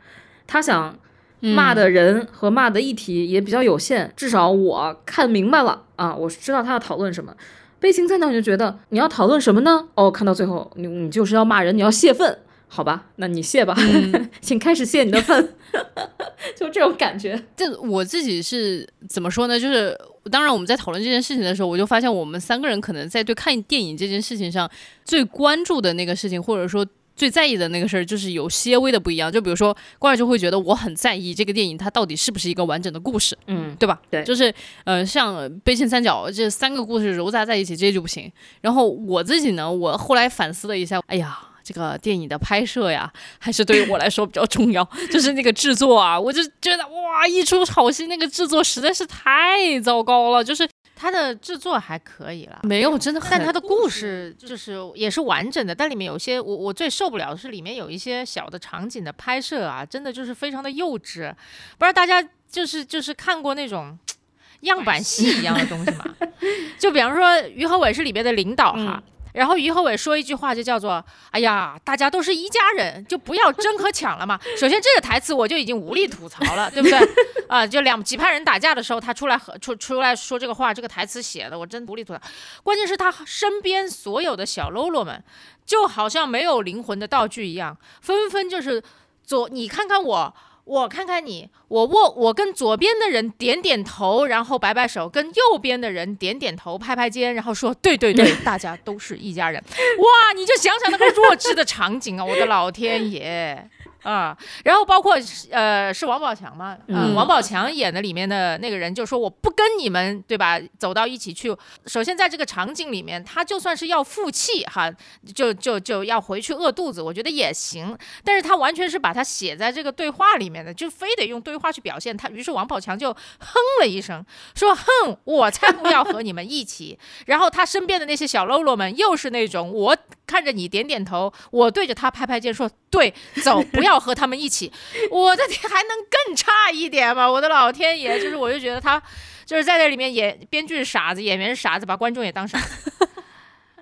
他想骂的人和骂的议题也比较有限，至少我看明白了啊，我知道他要讨论什么。悲情在那就觉得你要讨论什么呢？哦，看到最后你你就是要骂人，你要泄愤。好吧，那你谢吧，<laughs> 请开始谢你的份，<laughs> 就这种感觉。这我自己是怎么说呢？就是当然我们在讨论这件事情的时候，我就发现我们三个人可能在对看电影这件事情上最关注的那个事情，或者说最在意的那个事儿，就是有些微的不一样。就比如说，关儿就会觉得我很在意这个电影它到底是不是一个完整的故事，嗯，对吧？对，就是呃，像《悲情三角》这三个故事揉杂在一起，这就不行。然后我自己呢，我后来反思了一下，哎呀。这个电影的拍摄呀，<laughs> 还是对于我来说比较重要。<laughs> 就是那个制作啊，我就觉得哇，一出好戏，那个制作实在是太糟糕了。就是它的制作还可以了，没有真的，但它的故事就是也是完整的。但里面有些我我最受不了的是里面有一些小的场景的拍摄啊，真的就是非常的幼稚。不知道大家就是就是看过那种 <tsk> 样板戏一样的东西吗？<laughs> 就比方说于和伟是里面的领导哈。然后于和伟说一句话，就叫做“哎呀，大家都是一家人，就不要争和抢了嘛。<laughs> ”首先这个台词我就已经无力吐槽了，对不对？<laughs> 啊，就两几派人打架的时候，他出来和出出来说这个话，这个台词写的我真无力吐槽。关键是他身边所有的小喽啰们，就好像没有灵魂的道具一样，纷纷就是左你看看我。我看看你，我握我跟左边的人点点头，然后摆摆手，跟右边的人点点头，拍拍肩，然后说对对对，<laughs> 大家都是一家人。哇，你就想想那个弱智的场景啊！我的老天爷！啊，然后包括呃是王宝强嘛，嗯，王宝强演的里面的那个人就说我不跟你们对吧走到一起去。首先在这个场景里面，他就算是要负气哈，就就就要回去饿肚子，我觉得也行。但是他完全是把它写在这个对话里面的，就非得用对话去表现他。于是王宝强就哼了一声，说哼，我才不要和你们一起。然后他身边的那些小喽啰们又是那种我看着你点点头，我对着他拍拍肩说对，走，不要。要和他们一起，我的天，还能更差一点吗？我的老天爷，就是我就觉得他就是在这里面演编剧是傻子，演员是傻子，把观众也当傻子。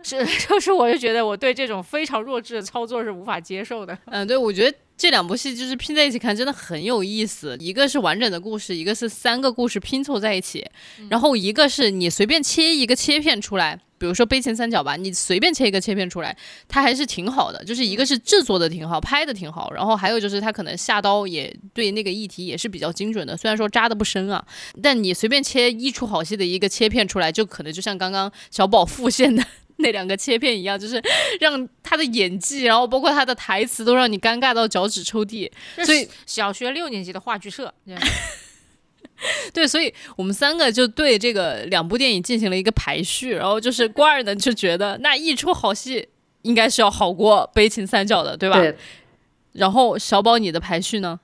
是，<laughs> 就是我就觉得我对这种非常弱智的操作是无法接受的。嗯，对，我觉得。这两部戏就是拼在一起看，真的很有意思。一个是完整的故事，一个是三个故事拼凑在一起。然后一个是你随便切一个切片出来，比如说《悲情三角》吧，你随便切一个切片出来，它还是挺好的。就是一个是制作的挺好，拍的挺好，然后还有就是它可能下刀也对那个议题也是比较精准的。虽然说扎的不深啊，但你随便切一出好戏的一个切片出来，就可能就像刚刚小宝复现的。<laughs> 那两个切片一样，就是让他的演技，然后包括他的台词，都让你尴尬到脚趾抽地。所以小学六年级的话剧社，<laughs> 对，所以我们三个就对这个两部电影进行了一个排序，然后就是关儿呢就觉得那一出好戏应该是要好过《悲情三角》的，对吧？对。然后小宝你的排序呢？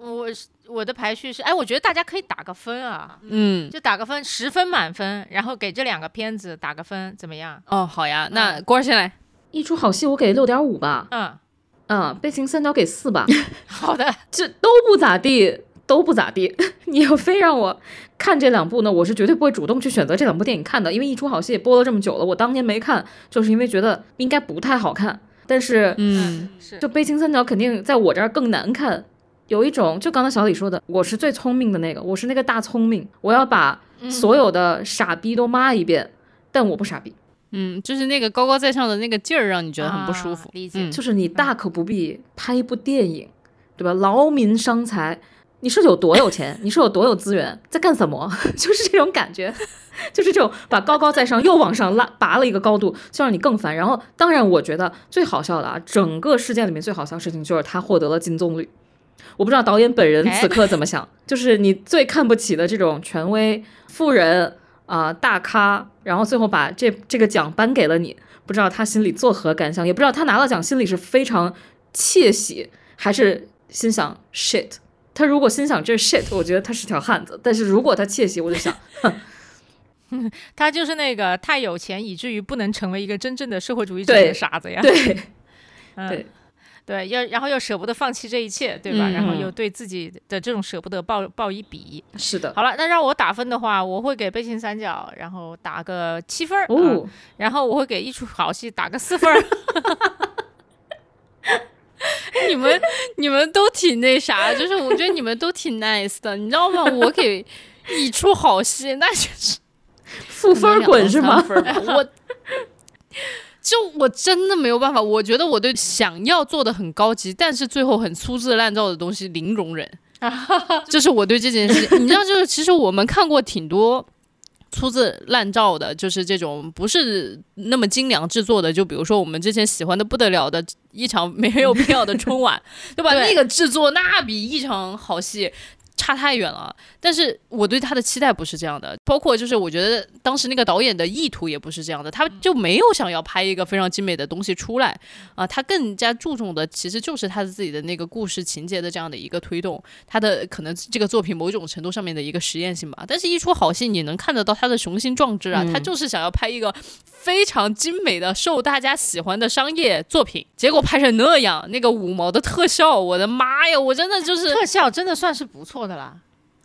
我是。我的排序是，哎，我觉得大家可以打个分啊，嗯，就打个分，十分满分，然后给这两个片子打个分，怎么样？哦，好呀，那郭儿先来，一出好戏我给六点五吧，嗯，嗯，悲情三角给四吧，<laughs> 好的，这都不咋地，都不咋地，<laughs> 你要非让我看这两部呢，我是绝对不会主动去选择这两部电影看的，因为一出好戏播了这么久了，我当年没看，就是因为觉得应该不太好看，但是，嗯，是。就悲情三角肯定在我这儿更难看。有一种，就刚才小李说的，我是最聪明的那个，我是那个大聪明，我要把所有的傻逼都骂一遍，但我不傻逼，嗯，就是那个高高在上的那个劲儿，让你觉得很不舒服。理解，就是你大可不必拍一部电影，对吧？劳民伤财，你是有多有钱？你是有多有资源？在干什么？<laughs> 就是这种感觉，就是这种把高高在上又往上拉拔了一个高度，就让你更烦。然后，当然，我觉得最好笑的啊，整个事件里面最好笑的事情就是他获得了金棕榈。我不知道导演本人此刻怎么想，<laughs> 就是你最看不起的这种权威富人啊大咖，然后最后把这这个奖颁给了你，不知道他心里作何感想，也不知道他拿到奖心里是非常窃喜，还是心想 shit。他如果心想这 shit，我觉得他是条汉子；但是如果他窃喜，我就想，<laughs> 他就是那个太有钱以至于不能成为一个真正的社会主义者的傻子呀。对，对。对，要然后又舍不得放弃这一切，对吧？然后又对自己的这种舍不得报报以鄙夷。是的。好了，那让我打分的话，我会给《悲情三角》，然后打个七分儿。哦。然后我会给一出好戏打个四分儿。<laughs> 你们你们都挺那啥，就是我觉得你们都挺 nice 的，你知道吗？我给一出好戏，那就是负分滚是吗？<laughs> 我。就我真的没有办法，我觉得我对想要做的很高级，但是最后很粗制滥造的东西零容忍，<laughs> 这是我对这件事。你知道，就是其实我们看过挺多粗制滥造的，就是这种不是那么精良制作的。就比如说我们之前喜欢的不得了的一场没有必要的春晚，对吧？<laughs> 那个制作那比一场好戏。差太远了。但是我对他的期待不是这样的，包括就是我觉得当时那个导演的意图也不是这样的，他就没有想要拍一个非常精美的东西出来啊，他更加注重的其实就是他自己的那个故事情节的这样的一个推动，他的可能这个作品某种程度上面的一个实验性吧。但是，一出好戏，你能看得到他的雄心壮志啊，他就是想要拍一个非常精美的、受大家喜欢的商业作品，结果拍成那样，那个五毛的特效，我的妈呀，我真的就是特效真的算是不错的啦。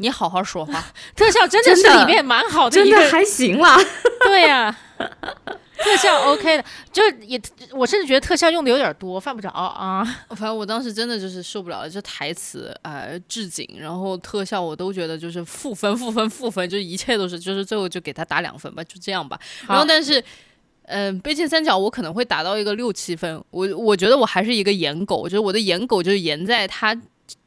你好好说话，特效真的是里面蛮好的，真的还行啦。<laughs> 对呀，特效 OK 的，就也我甚至觉得特效用的有点多，犯不着啊。反正我当时真的就是受不了了，就台词啊、置景，然后特效我都觉得就是负分、负分、负分，就一切都是，就是最后就给他打两分吧，就这样吧。然后但是，嗯，悲切三角我可能会达到一个六七分。我我觉得我还是一个颜狗，就是我的颜狗就是颜在它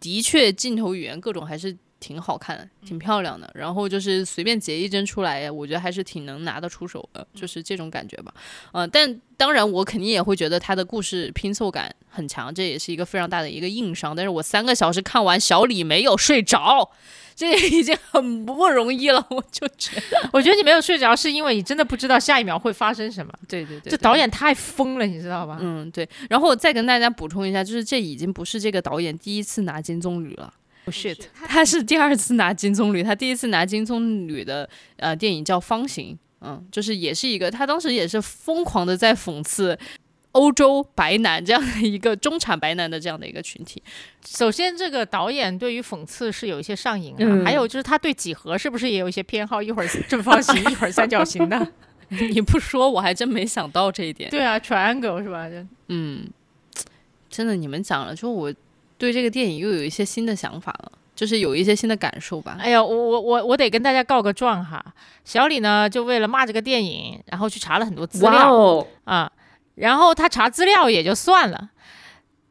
的确镜头语言各种还是。挺好看，挺漂亮的。然后就是随便截一帧出来，我觉得还是挺能拿得出手的，就是这种感觉吧。嗯，但当然我肯定也会觉得它的故事拼凑感很强，这也是一个非常大的一个硬伤。但是我三个小时看完，小李没有睡着，这已经很不容易了。我就觉得，<laughs> 我觉得你没有睡着，是因为你真的不知道下一秒会发生什么。对对对，这导演太疯了，你知道吧？嗯，对。然后我再跟大家补充一下，就是这已经不是这个导演第一次拿金棕榈了。shit，他是第二次拿金棕榈，他第一次拿金棕榈的呃电影叫《方形》，嗯，就是也是一个，他当时也是疯狂的在讽刺欧洲白男这样的一个中产白男的这样的一个群体。首先，这个导演对于讽刺是有一些上瘾啊，还有就是他对几何是不是也有一些偏好？一会儿正方形，一会儿三角形的。<laughs> 你不说我还真没想到这一点。对啊，triangle 是吧？嗯，真的，你们讲了，就我。对这个电影又有一些新的想法了，就是有一些新的感受吧。哎呀，我我我我得跟大家告个状哈，小李呢就为了骂这个电影，然后去查了很多资料啊，然后他查资料也就算了，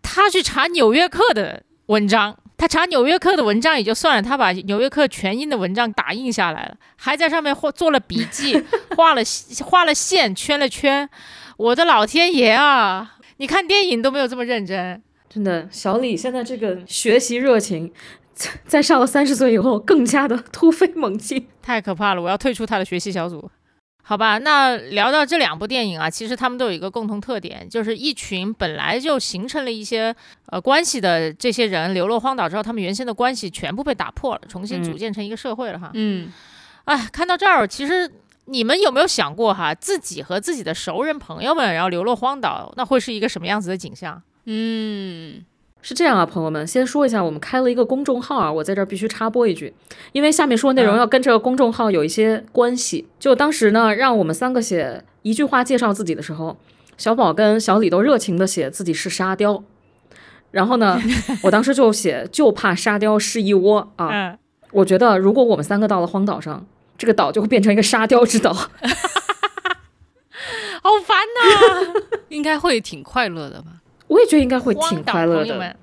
他去查《纽约客》的文章，他查《纽约客》的文章也就算了，他把《纽约客》全英的文章打印下来了，还在上面画做了笔记，<laughs> 画了画了线，圈了圈。我的老天爷啊！你看电影都没有这么认真。真的，小李现在这个学习热情，在上了三十岁以后更加的突飞猛进，太可怕了！我要退出他的学习小组。好吧，那聊到这两部电影啊，其实他们都有一个共同特点，就是一群本来就形成了一些呃关系的这些人流落荒岛之后，他们原先的关系全部被打破了，重新组建成一个社会了哈。嗯，哎，看到这儿，其实你们有没有想过哈，自己和自己的熟人朋友们，然后流落荒岛，那会是一个什么样子的景象？嗯，是这样啊，朋友们，先说一下，我们开了一个公众号啊，我在这儿必须插播一句，因为下面说的内容要跟这个公众号有一些关系。就当时呢，让我们三个写一句话介绍自己的时候，小宝跟小李都热情的写自己是沙雕，<laughs> 然后呢，我当时就写就怕沙雕是一窝啊。我觉得如果我们三个到了荒岛上，这个岛就会变成一个沙雕之岛，<laughs> 好烦呐，<laughs> 应该会挺快乐的吧。我也觉得应该会挺快乐的。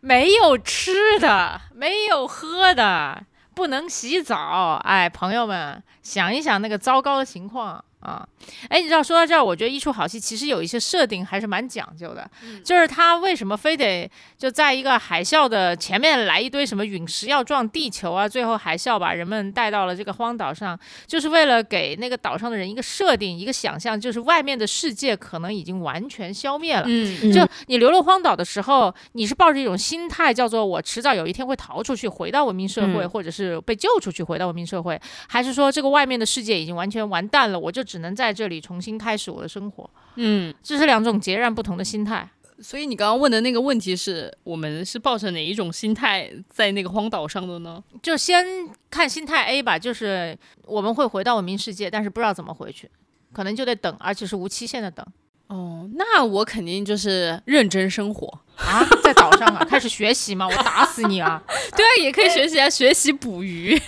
没有吃的，没有喝的，不能洗澡。哎，朋友们，想一想那个糟糕的情况。啊，哎，你知道说到这儿，我觉得一出好戏其实有一些设定还是蛮讲究的，就是他为什么非得就在一个海啸的前面来一堆什么陨石要撞地球啊，最后海啸把人们带到了这个荒岛上，就是为了给那个岛上的人一个设定，一个想象，就是外面的世界可能已经完全消灭了。嗯，就你流落荒岛的时候，你是抱着一种心态，叫做我迟早有一天会逃出去，回到文明社会，或者是被救出去回到文明社会，还是说这个外面的世界已经完全完蛋了，我就。只能在这里重新开始我的生活。嗯，这是两种截然不同的心态。所以你刚刚问的那个问题是我们是抱着哪一种心态在那个荒岛上的呢？就先看心态 A 吧，就是我们会回到文明世界，但是不知道怎么回去，可能就得等，而且是无期限的等。哦，那我肯定就是认真生活啊，在岛上啊，开始学习嘛？我打死你啊！<laughs> 对啊，也可以学习啊，学习捕鱼，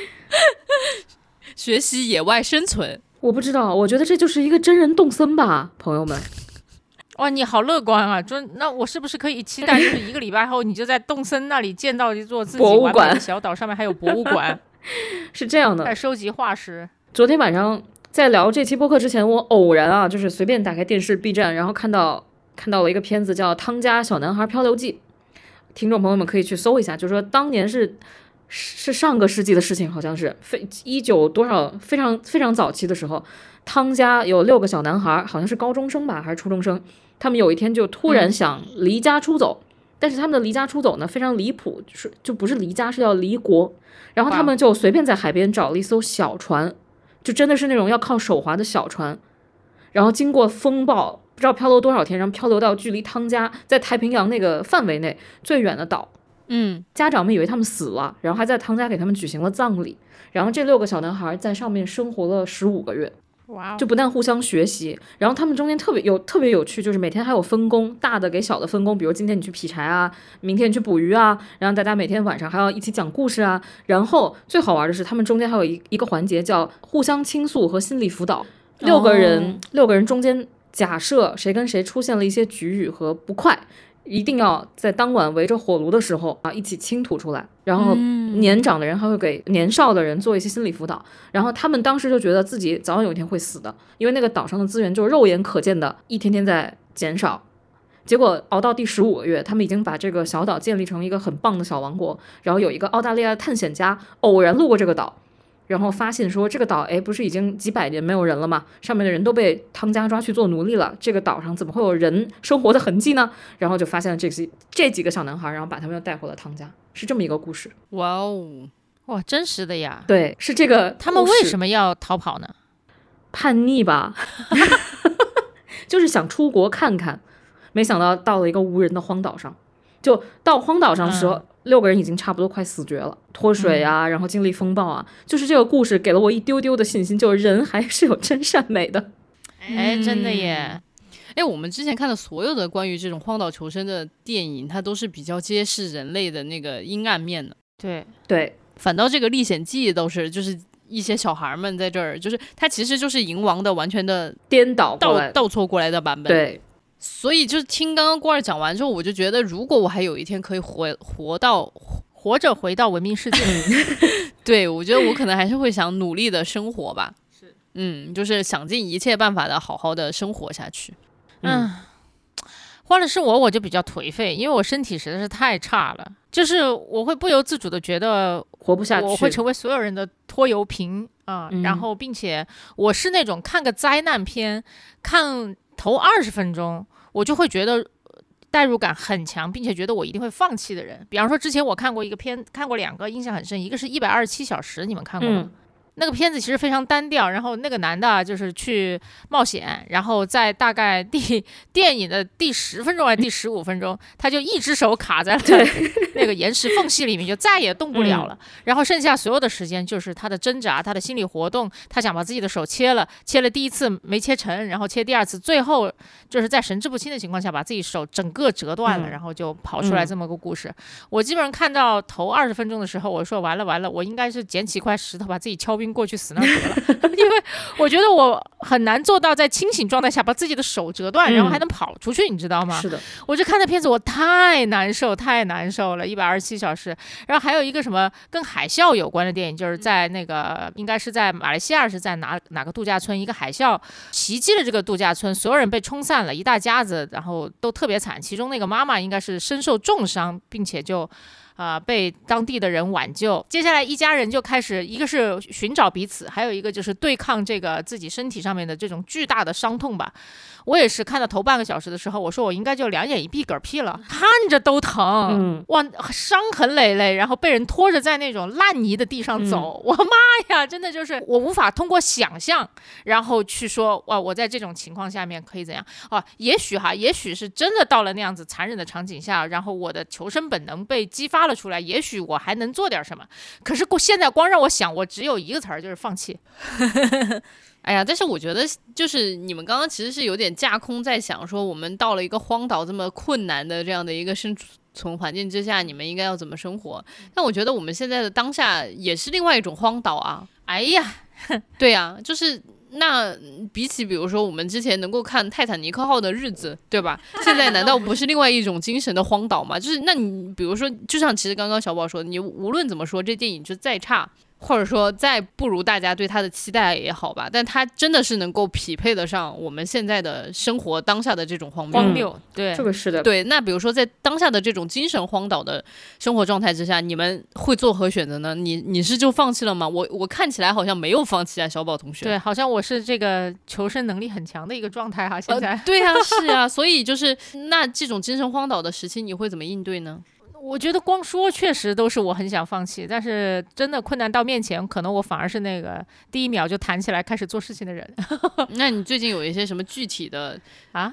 <laughs> 学习野外生存。我不知道，我觉得这就是一个真人动森吧，朋友们。哇，你好乐观啊！就那我是不是可以期待，就是一个礼拜后，你就在动森那里建造一座自己博物馆小岛，上面还有博物馆？<laughs> 是这样的，在收集化石。昨天晚上在聊这期播客之前，我偶然啊，就是随便打开电视 B 站，然后看到看到了一个片子叫《汤家小男孩漂流记》，听众朋友们可以去搜一下，就是说当年是是上个世纪的事情，好像是非一九多少非常非常早期的时候，汤家有六个小男孩，好像是高中生吧，还是初中生，他们有一天就突然想离家出走，但是他们的离家出走呢非常离谱，是就不是离家，是要离国，然后他们就随便在海边找了一艘小船，就真的是那种要靠手划的小船，然后经过风暴。不知道漂流多少天，然后漂流到距离汤家在太平洋那个范围内最远的岛。嗯，家长们以为他们死了，然后还在汤家给他们举行了葬礼。然后这六个小男孩在上面生活了十五个月，哇，就不但互相学习，然后他们中间特别有特别有趣，就是每天还有分工，大的给小的分工，比如今天你去劈柴啊，明天你去捕鱼啊，然后大家每天晚上还要一起讲故事啊。然后最好玩的是，他们中间还有一一个环节叫互相倾诉和心理辅导，六个人，六个人中间。假设谁跟谁出现了一些局域和不快，一定要在当晚围着火炉的时候啊一起倾吐出来。然后年长的人还会给年少的人做一些心理辅导。然后他们当时就觉得自己早晚有一天会死的，因为那个岛上的资源就是肉眼可见的一天天在减少。结果熬到第十五个月，他们已经把这个小岛建立成一个很棒的小王国。然后有一个澳大利亚探险家偶然路过这个岛。然后发现说这个岛，哎，不是已经几百年没有人了吗？上面的人都被汤家抓去做奴隶了。这个岛上怎么会有人生活的痕迹呢？然后就发现了这些这几个小男孩，然后把他们又带回了汤家，是这么一个故事。哇哦，哇，真实的呀！对，是这个。他们为什么要逃跑呢？叛逆吧，<laughs> 就是想出国看看，没想到到了一个无人的荒岛上，就到荒岛上的时候。六个人已经差不多快死绝了，脱水啊，然后经历风暴啊，就是这个故事给了我一丢丢的信心，就是人还是有真善美的。哎，真的耶！哎，我们之前看的所有的关于这种荒岛求生的电影，它都是比较揭示人类的那个阴暗面的。对对，反倒这个历险记都是就是一些小孩们在这儿，就是它其实就是银王的完全的颠倒倒倒错过来的版本。对。所以就是听刚刚郭二讲完之后，我就觉得，如果我还有一天可以活活到活着回到文明世界，<laughs> 对我觉得我可能还是会想努力的生活吧。是，嗯，就是想尽一切办法的好好的生活下去。嗯，换了是我，我就比较颓废，因为我身体实在是太差了，就是我会不由自主的觉得活不下去，我会成为所有人的拖油瓶啊。然后，并且我是那种看个灾难片看。头二十分钟，我就会觉得代入感很强，并且觉得我一定会放弃的人。比方说，之前我看过一个片，看过两个，印象很深，一个是一百二十七小时，你们看过吗？那个片子其实非常单调，然后那个男的就是去冒险，然后在大概第电影的第十分钟还是第十五分钟，他就一只手卡在了 <laughs> 那个岩石缝隙里面，就再也动不了了。然后剩下所有的时间就是他的挣扎，他的心理活动，他想把自己的手切了，切了第一次没切成，然后切第二次，最后就是在神志不清的情况下把自己手整个折断了，然后就跑出来这么个故事。我基本上看到头二十分钟的时候，我说完了完了，我应该是捡起一块石头把自己敲晕。过去死那得了，<laughs> 因为我觉得我很难做到在清醒状态下把自己的手折断，然后还能跑出去，你知道吗？是的，我就看那片子，我太难受，太难受了，一百二十七小时。然后还有一个什么跟海啸有关的电影，就是在那个应该是在马来西亚，是在哪哪个度假村，一个海啸袭击了这个度假村，所有人被冲散了，一大家子，然后都特别惨，其中那个妈妈应该是身受重伤，并且就。啊，被当地的人挽救。接下来，一家人就开始，一个是寻找彼此，还有一个就是对抗这个自己身体上面的这种巨大的伤痛吧。我也是看到头半个小时的时候，我说我应该就两眼一闭嗝屁了，看着都疼，哇，伤痕累累，然后被人拖着在那种烂泥的地上走，我妈呀，真的就是我无法通过想象，然后去说哇，我在这种情况下面可以怎样啊？也许哈，也许是真的到了那样子残忍的场景下，然后我的求生本能被激发了出来，也许我还能做点什么。可是过现在光让我想，我只有一个词儿，就是放弃。<laughs> 哎呀，但是我觉得就是你们刚刚其实是有点架空在想说，我们到了一个荒岛这么困难的这样的一个生存环境之下，你们应该要怎么生活？但我觉得我们现在的当下也是另外一种荒岛啊！哎呀，对呀，就是那比起比如说我们之前能够看泰坦尼克号的日子，<laughs> 对吧？现在难道不是另外一种精神的荒岛吗？就是那你比如说，就像其实刚刚小宝说的，你无论怎么说，这电影就再差。或者说再不如大家对他的期待也好吧，但他真的是能够匹配得上我们现在的生活当下的这种荒谬。荒谬，对，这个是的。对，那比如说在当下的这种精神荒岛的生活状态之下，你们会做何选择呢？你你是就放弃了吗？我我看起来好像没有放弃啊，小宝同学。对，好像我是这个求生能力很强的一个状态哈。现在，对啊，是啊，所以就是那这种精神荒岛的时期，你会怎么应对呢？我觉得光说确实都是我很想放弃，但是真的困难到面前，可能我反而是那个第一秒就弹起来开始做事情的人。<laughs> 那你最近有一些什么具体的 <laughs> 啊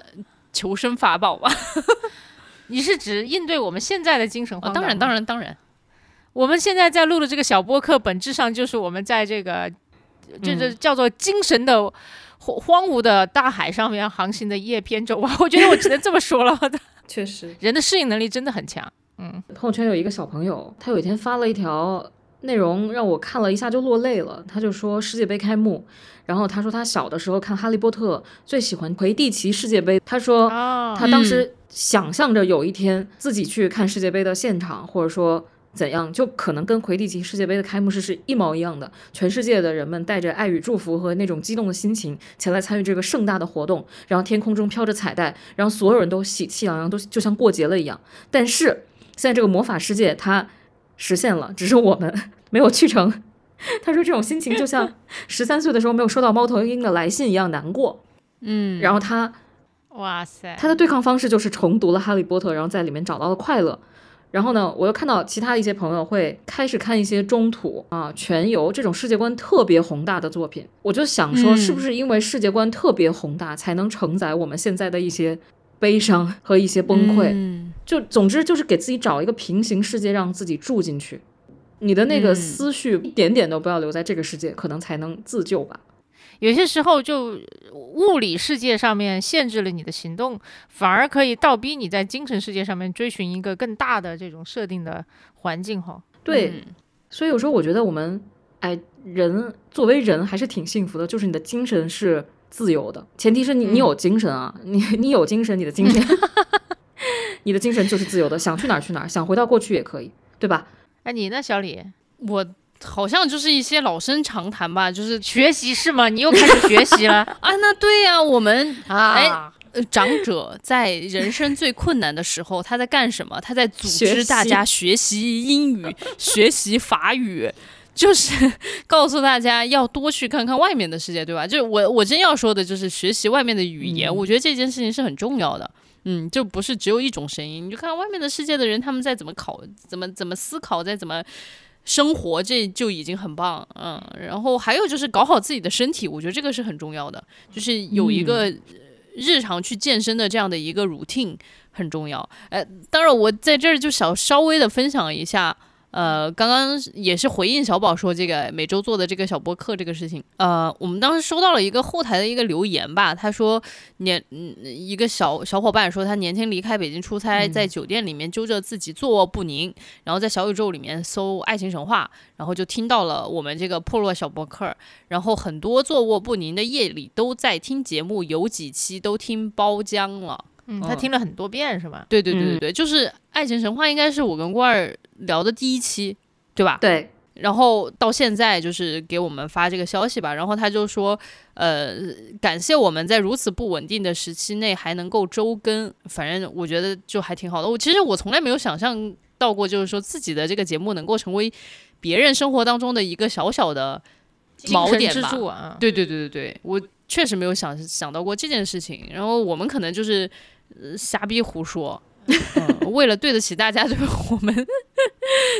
求生法宝吗？<laughs> 你是指应对我们现在的精神荒？当然，当然，当然。我们现在在录的这个小播客，本质上就是我们在这个就是叫做精神的荒荒芜的大海上面航行的叶扁舟啊！我觉得我只能这么说了。确实，人的适应能力真的很强。嗯，朋友圈有一个小朋友，他有一天发了一条内容，让我看了一下就落泪了。他就说世界杯开幕，然后他说他小的时候看《哈利波特》，最喜欢魁地奇世界杯。他说他当时想象着有一天自己去看世界杯的现场，或者说怎样，就可能跟魁地奇世界杯的开幕式是一毛一样的。全世界的人们带着爱与祝福和那种激动的心情前来参与这个盛大的活动，然后天空中飘着彩带，然后所有人都喜气洋洋，都就像过节了一样。但是。现在这个魔法世界它实现了，只是我们 <laughs> 没有去成。<laughs> 他说这种心情就像十三岁的时候没有收到猫头鹰的来信一样难过。<laughs> 嗯，然后他，哇塞，他的对抗方式就是重读了《哈利波特》，然后在里面找到了快乐。然后呢，我又看到其他一些朋友会开始看一些中土啊、全游这种世界观特别宏大的作品。我就想说，是不是因为世界观特别宏大，才能承载我们现在的一些悲伤和一些崩溃？就总之就是给自己找一个平行世界，让自己住进去。你的那个思绪一点点都不要留在这个世界，可能才能自救吧。有些时候，就物理世界上面限制了你的行动，反而可以倒逼你在精神世界上面追寻一个更大的这种设定的环境哈。对，所以有时候我觉得我们哎，人作为人还是挺幸福的，就是你的精神是自由的，前提是你你有精神啊，你你有精神，你的精神。<laughs> 你的精神就是自由的，想去哪儿去哪儿，想回到过去也可以，对吧？哎，你呢，小李？我好像就是一些老生常谈吧，就是学习是吗？你又开始学习了 <laughs> 啊？那对呀，我们啊，长者在人生最困难的时候，他在干什么？他在组织大家学习英语、<laughs> 学习法语，就是 <laughs> 告诉大家要多去看看外面的世界，对吧？就是我我真要说的就是学习外面的语言，我觉得这件事情是很重要的。嗯，就不是只有一种声音，你就看外面的世界的人，他们在怎么考，怎么怎么思考，在怎么生活，这就已经很棒。嗯，然后还有就是搞好自己的身体，我觉得这个是很重要的，就是有一个日常去健身的这样的一个 routine 很重要。呃，当然我在这儿就想稍微的分享一下。呃，刚刚也是回应小宝说这个每周做的这个小播客这个事情。呃，我们当时收到了一个后台的一个留言吧，他说年嗯一个小小伙伴说他年轻离开北京出差，在酒店里面揪着自己坐卧不宁，然后在小宇宙里面搜爱情神话，然后就听到了我们这个破落小播客，然后很多坐卧不宁的夜里都在听节目，有几期都听包浆了。嗯，他听了很多遍是吧？对对对对对，就是爱情神话应该是我跟罐儿聊的第一期，对吧？对。然后到现在就是给我们发这个消息吧，然后他就说，呃，感谢我们在如此不稳定的时期内还能够周更，反正我觉得就还挺好的。我其实我从来没有想象到过，就是说自己的这个节目能够成为别人生活当中的一个小小的锚点吧。对对对对对，我确实没有想想到过这件事情。然后我们可能就是。瞎逼胡说，<laughs> 为了对得起大家对我们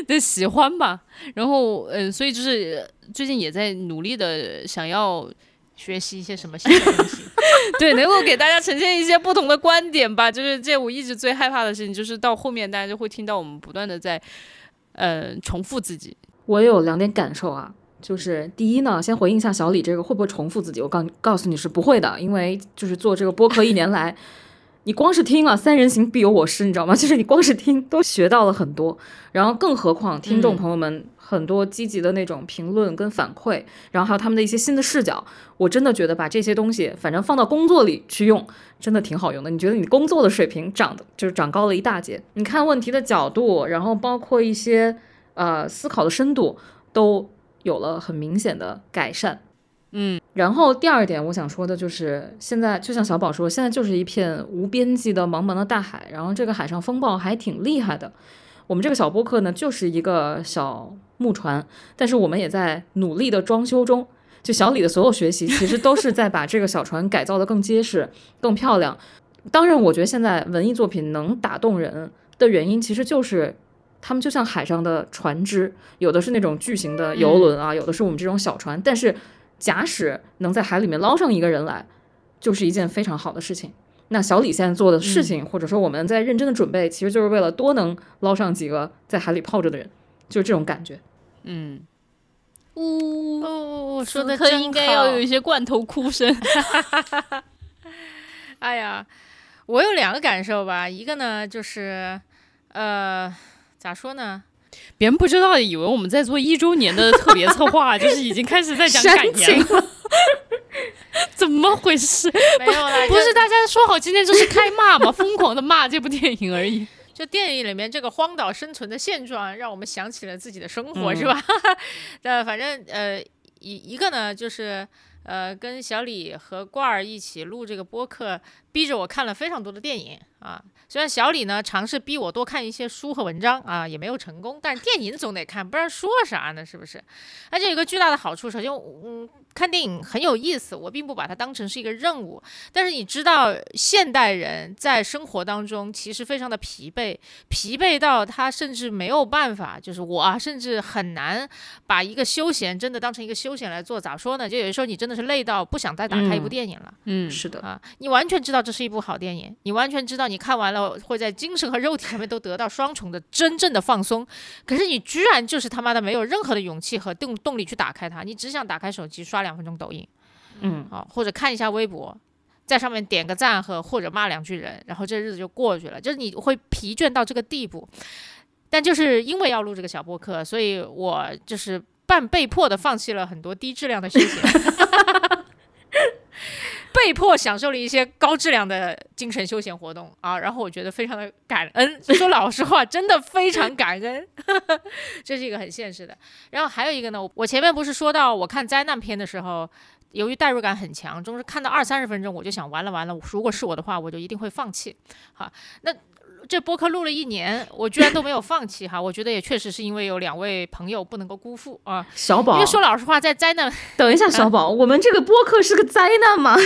的喜欢吧。然后，嗯，所以就是最近也在努力的想要学习一些什么新的东西，<laughs> 对，能够给大家呈现一些不同的观点吧。就是这我一直最害怕的事情，就是到后面大家就会听到我们不断的在呃重复自己。我有两点感受啊，就是第一呢，先回应一下小李这个会不会重复自己？我告告诉你是不会的，因为就是做这个播客一年来。你光是听了“三人行必有我师”，你知道吗？<laughs> 就是你光是听都学到了很多，然后更何况听众朋友们很多积极的那种评论跟反馈，然后还有他们的一些新的视角，我真的觉得把这些东西反正放到工作里去用，真的挺好用的。你觉得你工作的水平涨的就是长高了一大截，你看问题的角度，然后包括一些呃思考的深度都有了很明显的改善。嗯，然后第二点我想说的就是，现在就像小宝说，现在就是一片无边际的茫茫的大海，然后这个海上风暴还挺厉害的。我们这个小播客呢，就是一个小木船，但是我们也在努力的装修中。就小李的所有学习，其实都是在把这个小船改造的更结实、<laughs> 更漂亮。当然，我觉得现在文艺作品能打动人的原因，其实就是他们就像海上的船只，有的是那种巨型的游轮啊，有的是我们这种小船，但是。假使能在海里面捞上一个人来，就是一件非常好的事情。那小李现在做的事情，或者说我们在认真的准备，其实就是为了多能捞上几个在海里泡着的人，就是这种感觉。嗯，呜，说的真应该要有一些罐头哭声。<laughs> 哎呀，我有两个感受吧，一个呢就是，呃，咋说呢？别人不知道，以为我们在做一周年的特别策划，<laughs> 就是已经开始在讲感言了。<laughs> 怎么回事？没有啦，不是大家说好今天就是开骂嘛，<laughs> 疯狂的骂这部电影而已。就电影里面这个荒岛生存的现状，让我们想起了自己的生活，是吧？呃，反正呃，一一个呢，就是呃，跟小李和罐儿一起录这个播客，逼着我看了非常多的电影啊。虽然小李呢尝试逼我多看一些书和文章啊，也没有成功，但是电影总得看，不然说啥呢？是不是？而且有个巨大的好处，首先，嗯。看电影很有意思，我并不把它当成是一个任务。但是你知道，现代人在生活当中其实非常的疲惫，疲惫到他甚至没有办法，就是我啊，甚至很难把一个休闲真的当成一个休闲来做。咋说呢？就有的时候你真的是累到不想再打开一部电影了。嗯，是的啊，你完全知道这是一部好电影，你完全知道你看完了会在精神和肉体上面都得到双重的真正的放松。可是你居然就是他妈的没有任何的勇气和动动力去打开它，你只想打开手机刷。两分钟抖音，嗯，好，或者看一下微博，在上面点个赞和或者骂两句人，然后这日子就过去了。就是你会疲倦到这个地步，但就是因为要录这个小播客，所以我就是半被迫的放弃了很多低质量的休闲，<laughs> 被迫享受了一些高质量的精神休闲活动啊。然后我觉得非常的感恩，说老实话，真的非常感恩，<laughs> 这是一个很现实的。然后还有一个呢，我前面不是说到我看灾难片的时候，由于代入感很强，总是看到二三十分钟我就想完了完了，如果是我的话，我就一定会放弃。好，那这播客录了一年，我居然都没有放弃哈，我觉得也确实是因为有两位朋友不能够辜负啊。小宝，因为说老实话，在灾难，等一下，小宝，我们这个播客是个灾难吗？<laughs>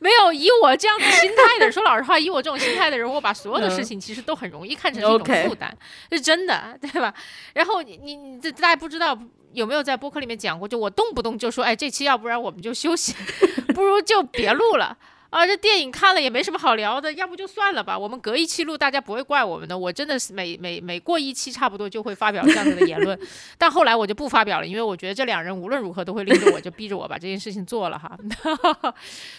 没有以我这样的心态的人，说老实话，以我这种心态的人，我把所有的事情其实都很容易看成是一种负担，是真的，对吧？然后你你你这大家不知道有没有在播客里面讲过，就我动不动就说，哎，这期要不然我们就休息，<laughs> 不如就别录了。啊，这电影看了也没什么好聊的，要不就算了吧。我们隔一期录，大家不会怪我们的。我真的是每每每过一期，差不多就会发表这样子的言论。<laughs> 但后来我就不发表了，因为我觉得这两人无论如何都会拎着我，就逼着我把这件事情做了哈。<laughs>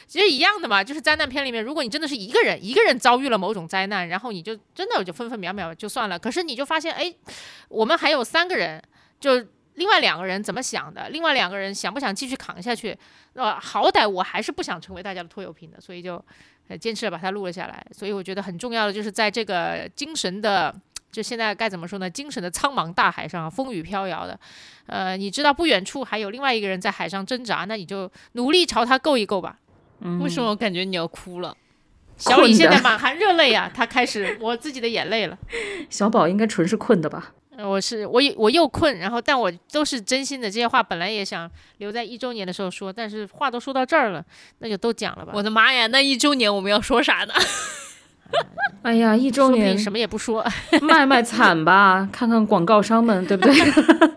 其实一样的嘛，就是灾难片里面，如果你真的是一个人，一个人遭遇了某种灾难，然后你就真的就分分秒秒就算了。可是你就发现，哎，我们还有三个人，就。另外两个人怎么想的？另外两个人想不想继续扛下去？呃，好歹我还是不想成为大家的拖油瓶的，所以就坚持把它录了下来。所以我觉得很重要的就是在这个精神的，就现在该怎么说呢？精神的苍茫大海上，风雨飘摇的，呃，你知道不远处还有另外一个人在海上挣扎，那你就努力朝他够一够吧。为什么我感觉你要哭了？小李现在满含热泪啊，他开始抹自己的眼泪了。小宝应该纯是困的吧？我是我我又困，然后但我都是真心的。这些话本来也想留在一周年的时候说，但是话都说到这儿了，那就都讲了吧。我的妈呀，那一周年我们要说啥呢？<laughs> 哎呀，一周年什么也不说，卖卖惨吧，看看广告商们对不对？<laughs>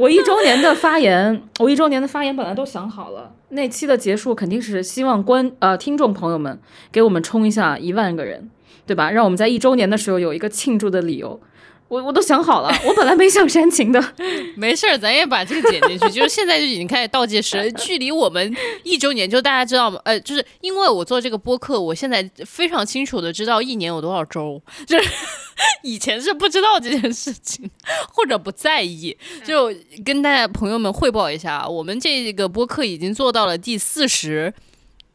我一周年的发言，我一周年的发言本来都想好了，那期的结束肯定是希望观呃听众朋友们给我们冲一下一万个人。对吧？让我们在一周年的时候有一个庆祝的理由，我我都想好了。<laughs> 我本来没想煽情的，<laughs> 没事儿，咱也把这个剪进去。就是现在就已经开始倒计时，<laughs> 距离我们一周年，就大家知道吗？呃，就是因为我做这个播客，我现在非常清楚的知道一年有多少周，就是以前是不知道这件事情，或者不在意。就跟大家朋友们汇报一下，我们这个播客已经做到了第四十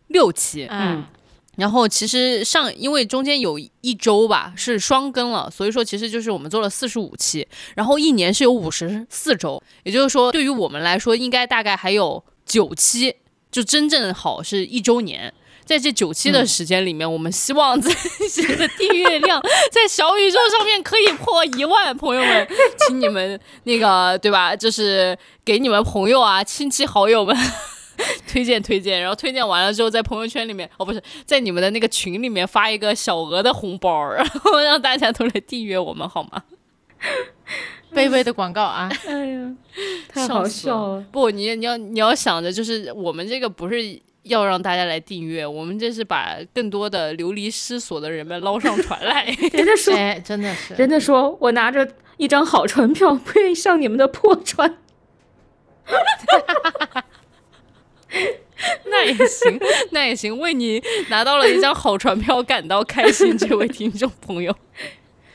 六期，嗯。然后其实上，因为中间有一周吧是双更了，所以说其实就是我们做了四十五期，然后一年是有五十四周，也就是说对于我们来说，应该大概还有九期，就真正好是一周年。在这九期的时间里面，我们希望自己的订阅量在小宇宙上面可以破一万，朋友们，请你们那个对吧？就是给你们朋友啊、亲戚好友们。<laughs> 推荐推荐，然后推荐完了之后，在朋友圈里面哦，不是在你们的那个群里面发一个小额的红包，<laughs> 然后让大家都来订阅我们，好吗？<laughs> 卑微的广告啊！哎呀，太好笑了！不，你你要你要想着，就是我们这个不是要让大家来订阅，我们这是把更多的流离失所的人们捞上船来。人家说，真的是，人家说我拿着一张好船票，不愿意上你们的破船。<laughs> 那也行，<laughs> 那也行，为你拿到了一张好船票感到开心，这位听众朋友。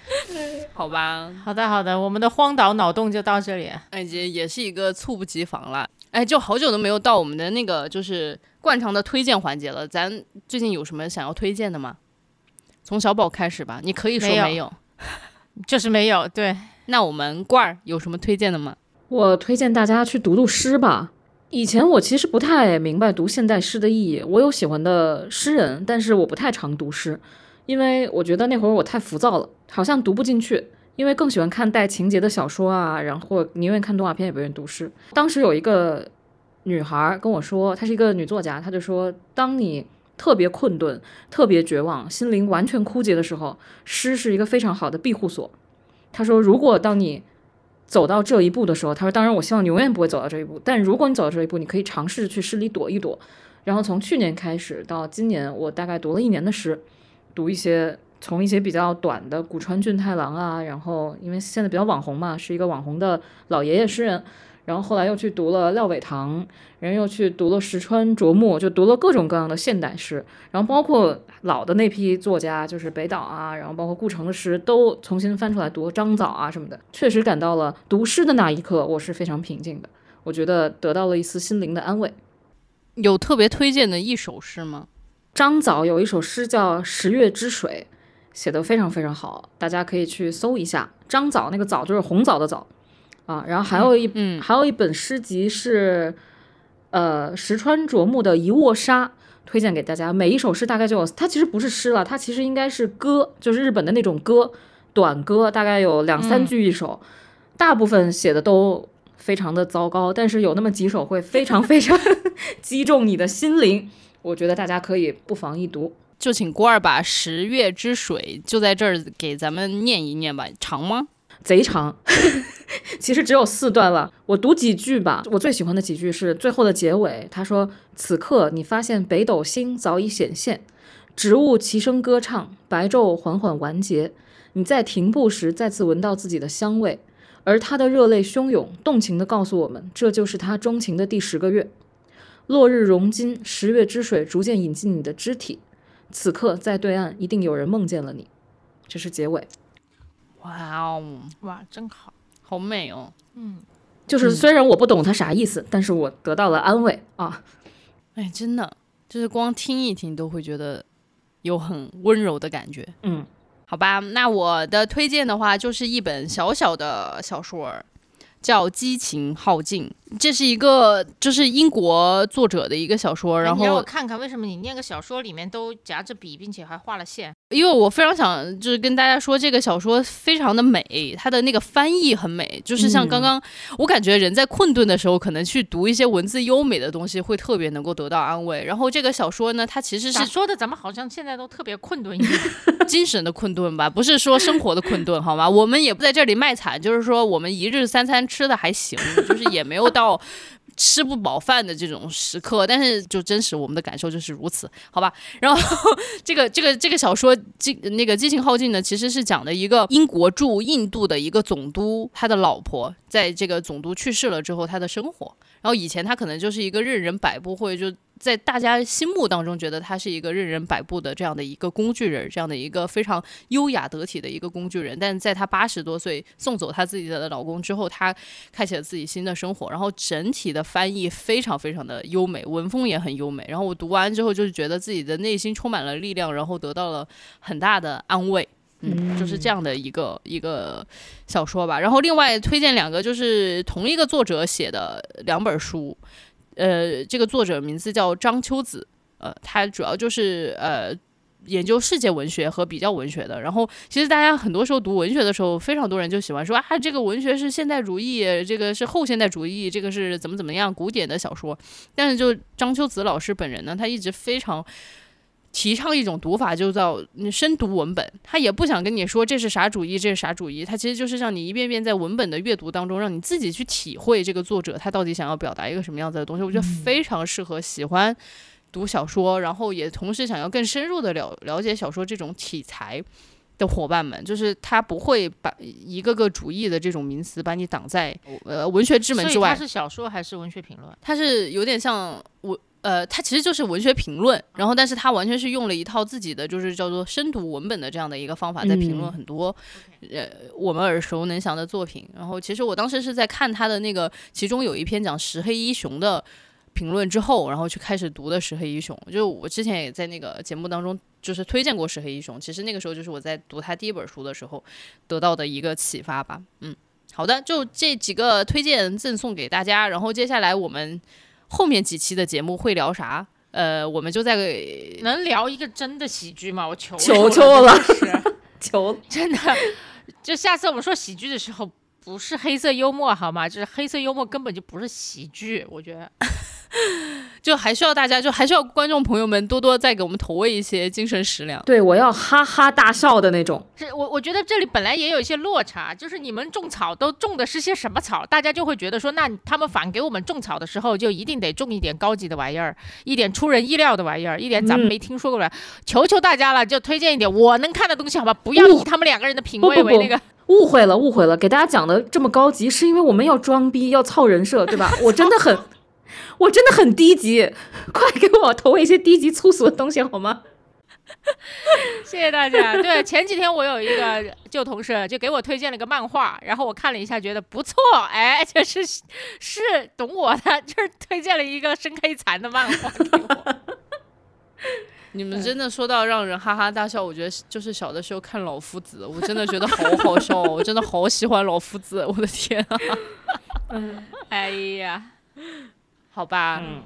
<laughs> 好吧，好的，好的，我们的荒岛脑洞就到这里。哎，这也是一个猝不及防了。哎，就好久都没有到我们的那个就是惯常的推荐环节了。咱最近有什么想要推荐的吗？从小宝开始吧，你可以说没有，就是没有。对，那我们罐儿有什么推荐的吗？我推荐大家去读读诗吧。以前我其实不太明白读现代诗的意义。我有喜欢的诗人，但是我不太常读诗，因为我觉得那会儿我太浮躁了，好像读不进去。因为更喜欢看带情节的小说啊，然后宁愿看动画片也不愿意读诗。当时有一个女孩跟我说，她是一个女作家，她就说，当你特别困顿、特别绝望、心灵完全枯竭的时候，诗是一个非常好的庇护所。她说，如果当你走到这一步的时候，他说：“当然，我希望你永远不会走到这一步。但如果你走到这一步，你可以尝试去诗里躲一躲。然后从去年开始到今年，我大概读了一年的诗，读一些从一些比较短的古川俊太郎啊，然后因为现在比较网红嘛，是一个网红的老爷爷诗人。”然后后来又去读了廖伟棠，然后又去读了石川卓木，就读了各种各样的现代诗，然后包括老的那批作家，就是北岛啊，然后包括顾城的诗都重新翻出来读，张枣啊什么的，确实感到了读诗的那一刻，我是非常平静的，我觉得得到了一丝心灵的安慰。有特别推荐的一首诗吗？张枣有一首诗叫《十月之水》，写得非常非常好，大家可以去搜一下。张枣那个枣就是红枣的枣。啊，然后还有一，嗯，还有一本诗集是，呃，石川啄木的《一握沙》，推荐给大家。每一首诗大概就有，它其实不是诗了，它其实应该是歌，就是日本的那种歌，短歌，大概有两三句一首。大部分写的都非常的糟糕，但是有那么几首会非常非常 <laughs> 击中你的心灵。我觉得大家可以不妨一读。就请郭二把《十月之水》就在这儿给咱们念一念吧，长吗？贼长，<laughs> 其实只有四段了。我读几句吧。我最喜欢的几句是最后的结尾。他说：“此刻你发现北斗星早已显现，植物齐声歌唱，白昼缓缓完结。你在停步时再次闻到自己的香味，而他的热泪汹涌，动情地告诉我们，这就是他钟情的第十个月。落日融金，十月之水逐渐引进你的肢体。此刻在对岸，一定有人梦见了你。”这是结尾。哇哦，哇，真好，好美哦。嗯，就是虽然我不懂它啥意思，但是我得到了安慰啊。哎，真的，就是光听一听都会觉得有很温柔的感觉。嗯，好吧，那我的推荐的话就是一本小小的小说。叫《激情耗尽》，这是一个就是英国作者的一个小说。然后让我看看为什么你念个小说里面都夹着笔，并且还画了线。因为我非常想就是跟大家说，这个小说非常的美，它的那个翻译很美。就是像刚刚我感觉人在困顿的时候，可能去读一些文字优美的东西，会特别能够得到安慰。然后这个小说呢，它其实是说的，咱们好像现在都特别困顿一样，<laughs> 精神的困顿吧，不是说生活的困顿，好吗？我们也不在这里卖惨，就是说我们一日三餐。吃的还行，就是也没有到吃不饱饭的这种时刻，但是就真实我们的感受就是如此，好吧？然后这个这个这个小说《激那个激情耗尽》呢，其实是讲的一个英国驻印度的一个总督，他的老婆在这个总督去世了之后，他的生活。然后以前他可能就是一个任人摆布，或者就在大家心目当中觉得他是一个任人摆布的这样的一个工具人，这样的一个非常优雅得体的一个工具人。但是在他八十多岁送走他自己的老公之后，他开启了自己新的生活。然后整体的翻译非常非常的优美，文风也很优美。然后我读完之后就是觉得自己的内心充满了力量，然后得到了很大的安慰。嗯，就是这样的一个一个小说吧。然后另外推荐两个，就是同一个作者写的两本书。呃，这个作者名字叫张秋子，呃，他主要就是呃研究世界文学和比较文学的。然后其实大家很多时候读文学的时候，非常多人就喜欢说啊，这个文学是现代主义，这个是后现代主义，这个是怎么怎么样古典的小说。但是就张秋子老师本人呢，他一直非常。提倡一种读法，就叫深读文本。他也不想跟你说这是啥主义，这是啥主义。他其实就是让你一遍遍在文本的阅读当中，让你自己去体会这个作者他到底想要表达一个什么样子的东西。我觉得非常适合喜欢读小说，然后也同时想要更深入的了了解小说这种题材的伙伴们。就是他不会把一个个主义的这种名词把你挡在呃文学之门之外。是小说还是文学评论？它是有点像我。呃，它其实就是文学评论，然后但是它完全是用了一套自己的，就是叫做深读文本的这样的一个方法，在评论很多呃我们耳熟能详的作品。然后其实我当时是在看他的那个，其中有一篇讲石黑一雄的评论之后，然后去开始读的石黑一雄。就我之前也在那个节目当中就是推荐过石黑一雄，其实那个时候就是我在读他第一本书的时候得到的一个启发吧。嗯，好的，就这几个推荐赠送给大家，然后接下来我们。后面几期的节目会聊啥？呃，我们就在能聊一个真的喜剧吗？我求求求了，<laughs> 求真的。就下次我们说喜剧的时候，不是黑色幽默好吗？就是黑色幽默根本就不是喜剧，我觉得。<laughs> 就还需要大家，就还需要观众朋友们多多再给我们投喂一些精神食粮。对我要哈哈大笑的那种。是我我觉得这里本来也有一些落差，就是你们种草都种的是些什么草？大家就会觉得说，那他们反给我们种草的时候，就一定得种一点高级的玩意儿，一点出人意料的玩意儿，一点咱们没听说过的。求求大家了，就推荐一点我能看的东西，好吧？不要以他们两个人的品味为那个。<laughs> 误会了，误会了，给大家讲的这么高级，是因为我们要装逼，要操人设，对吧？我真的很。<laughs> 我真的很低级，<laughs> 快给我投一些低级粗俗的东西好吗？<laughs> 谢谢大家。对，前几天我有一个旧同事就给我推荐了个漫画，然后我看了一下，觉得不错，哎，就是是懂我的，就是推荐了一个深黑残的漫画给我。你们真的说到让人哈哈大笑，我觉得就是小的时候看老夫子，我真的觉得好好笑，我真的好喜欢老夫子，我的天啊！嗯，哎呀。好吧，嗯，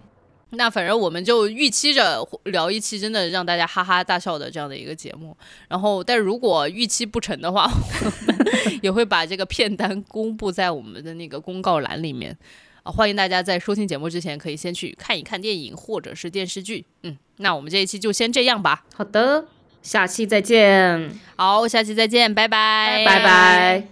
那反正我们就预期着聊一期真的让大家哈哈大笑的这样的一个节目。然后，但如果预期不成的话，我们也会把这个片单公布在我们的那个公告栏里面啊。欢迎大家在收听节目之前，可以先去看一看电影或者是电视剧。嗯，那我们这一期就先这样吧。好的，下期再见。好，下期再见，拜拜，拜拜。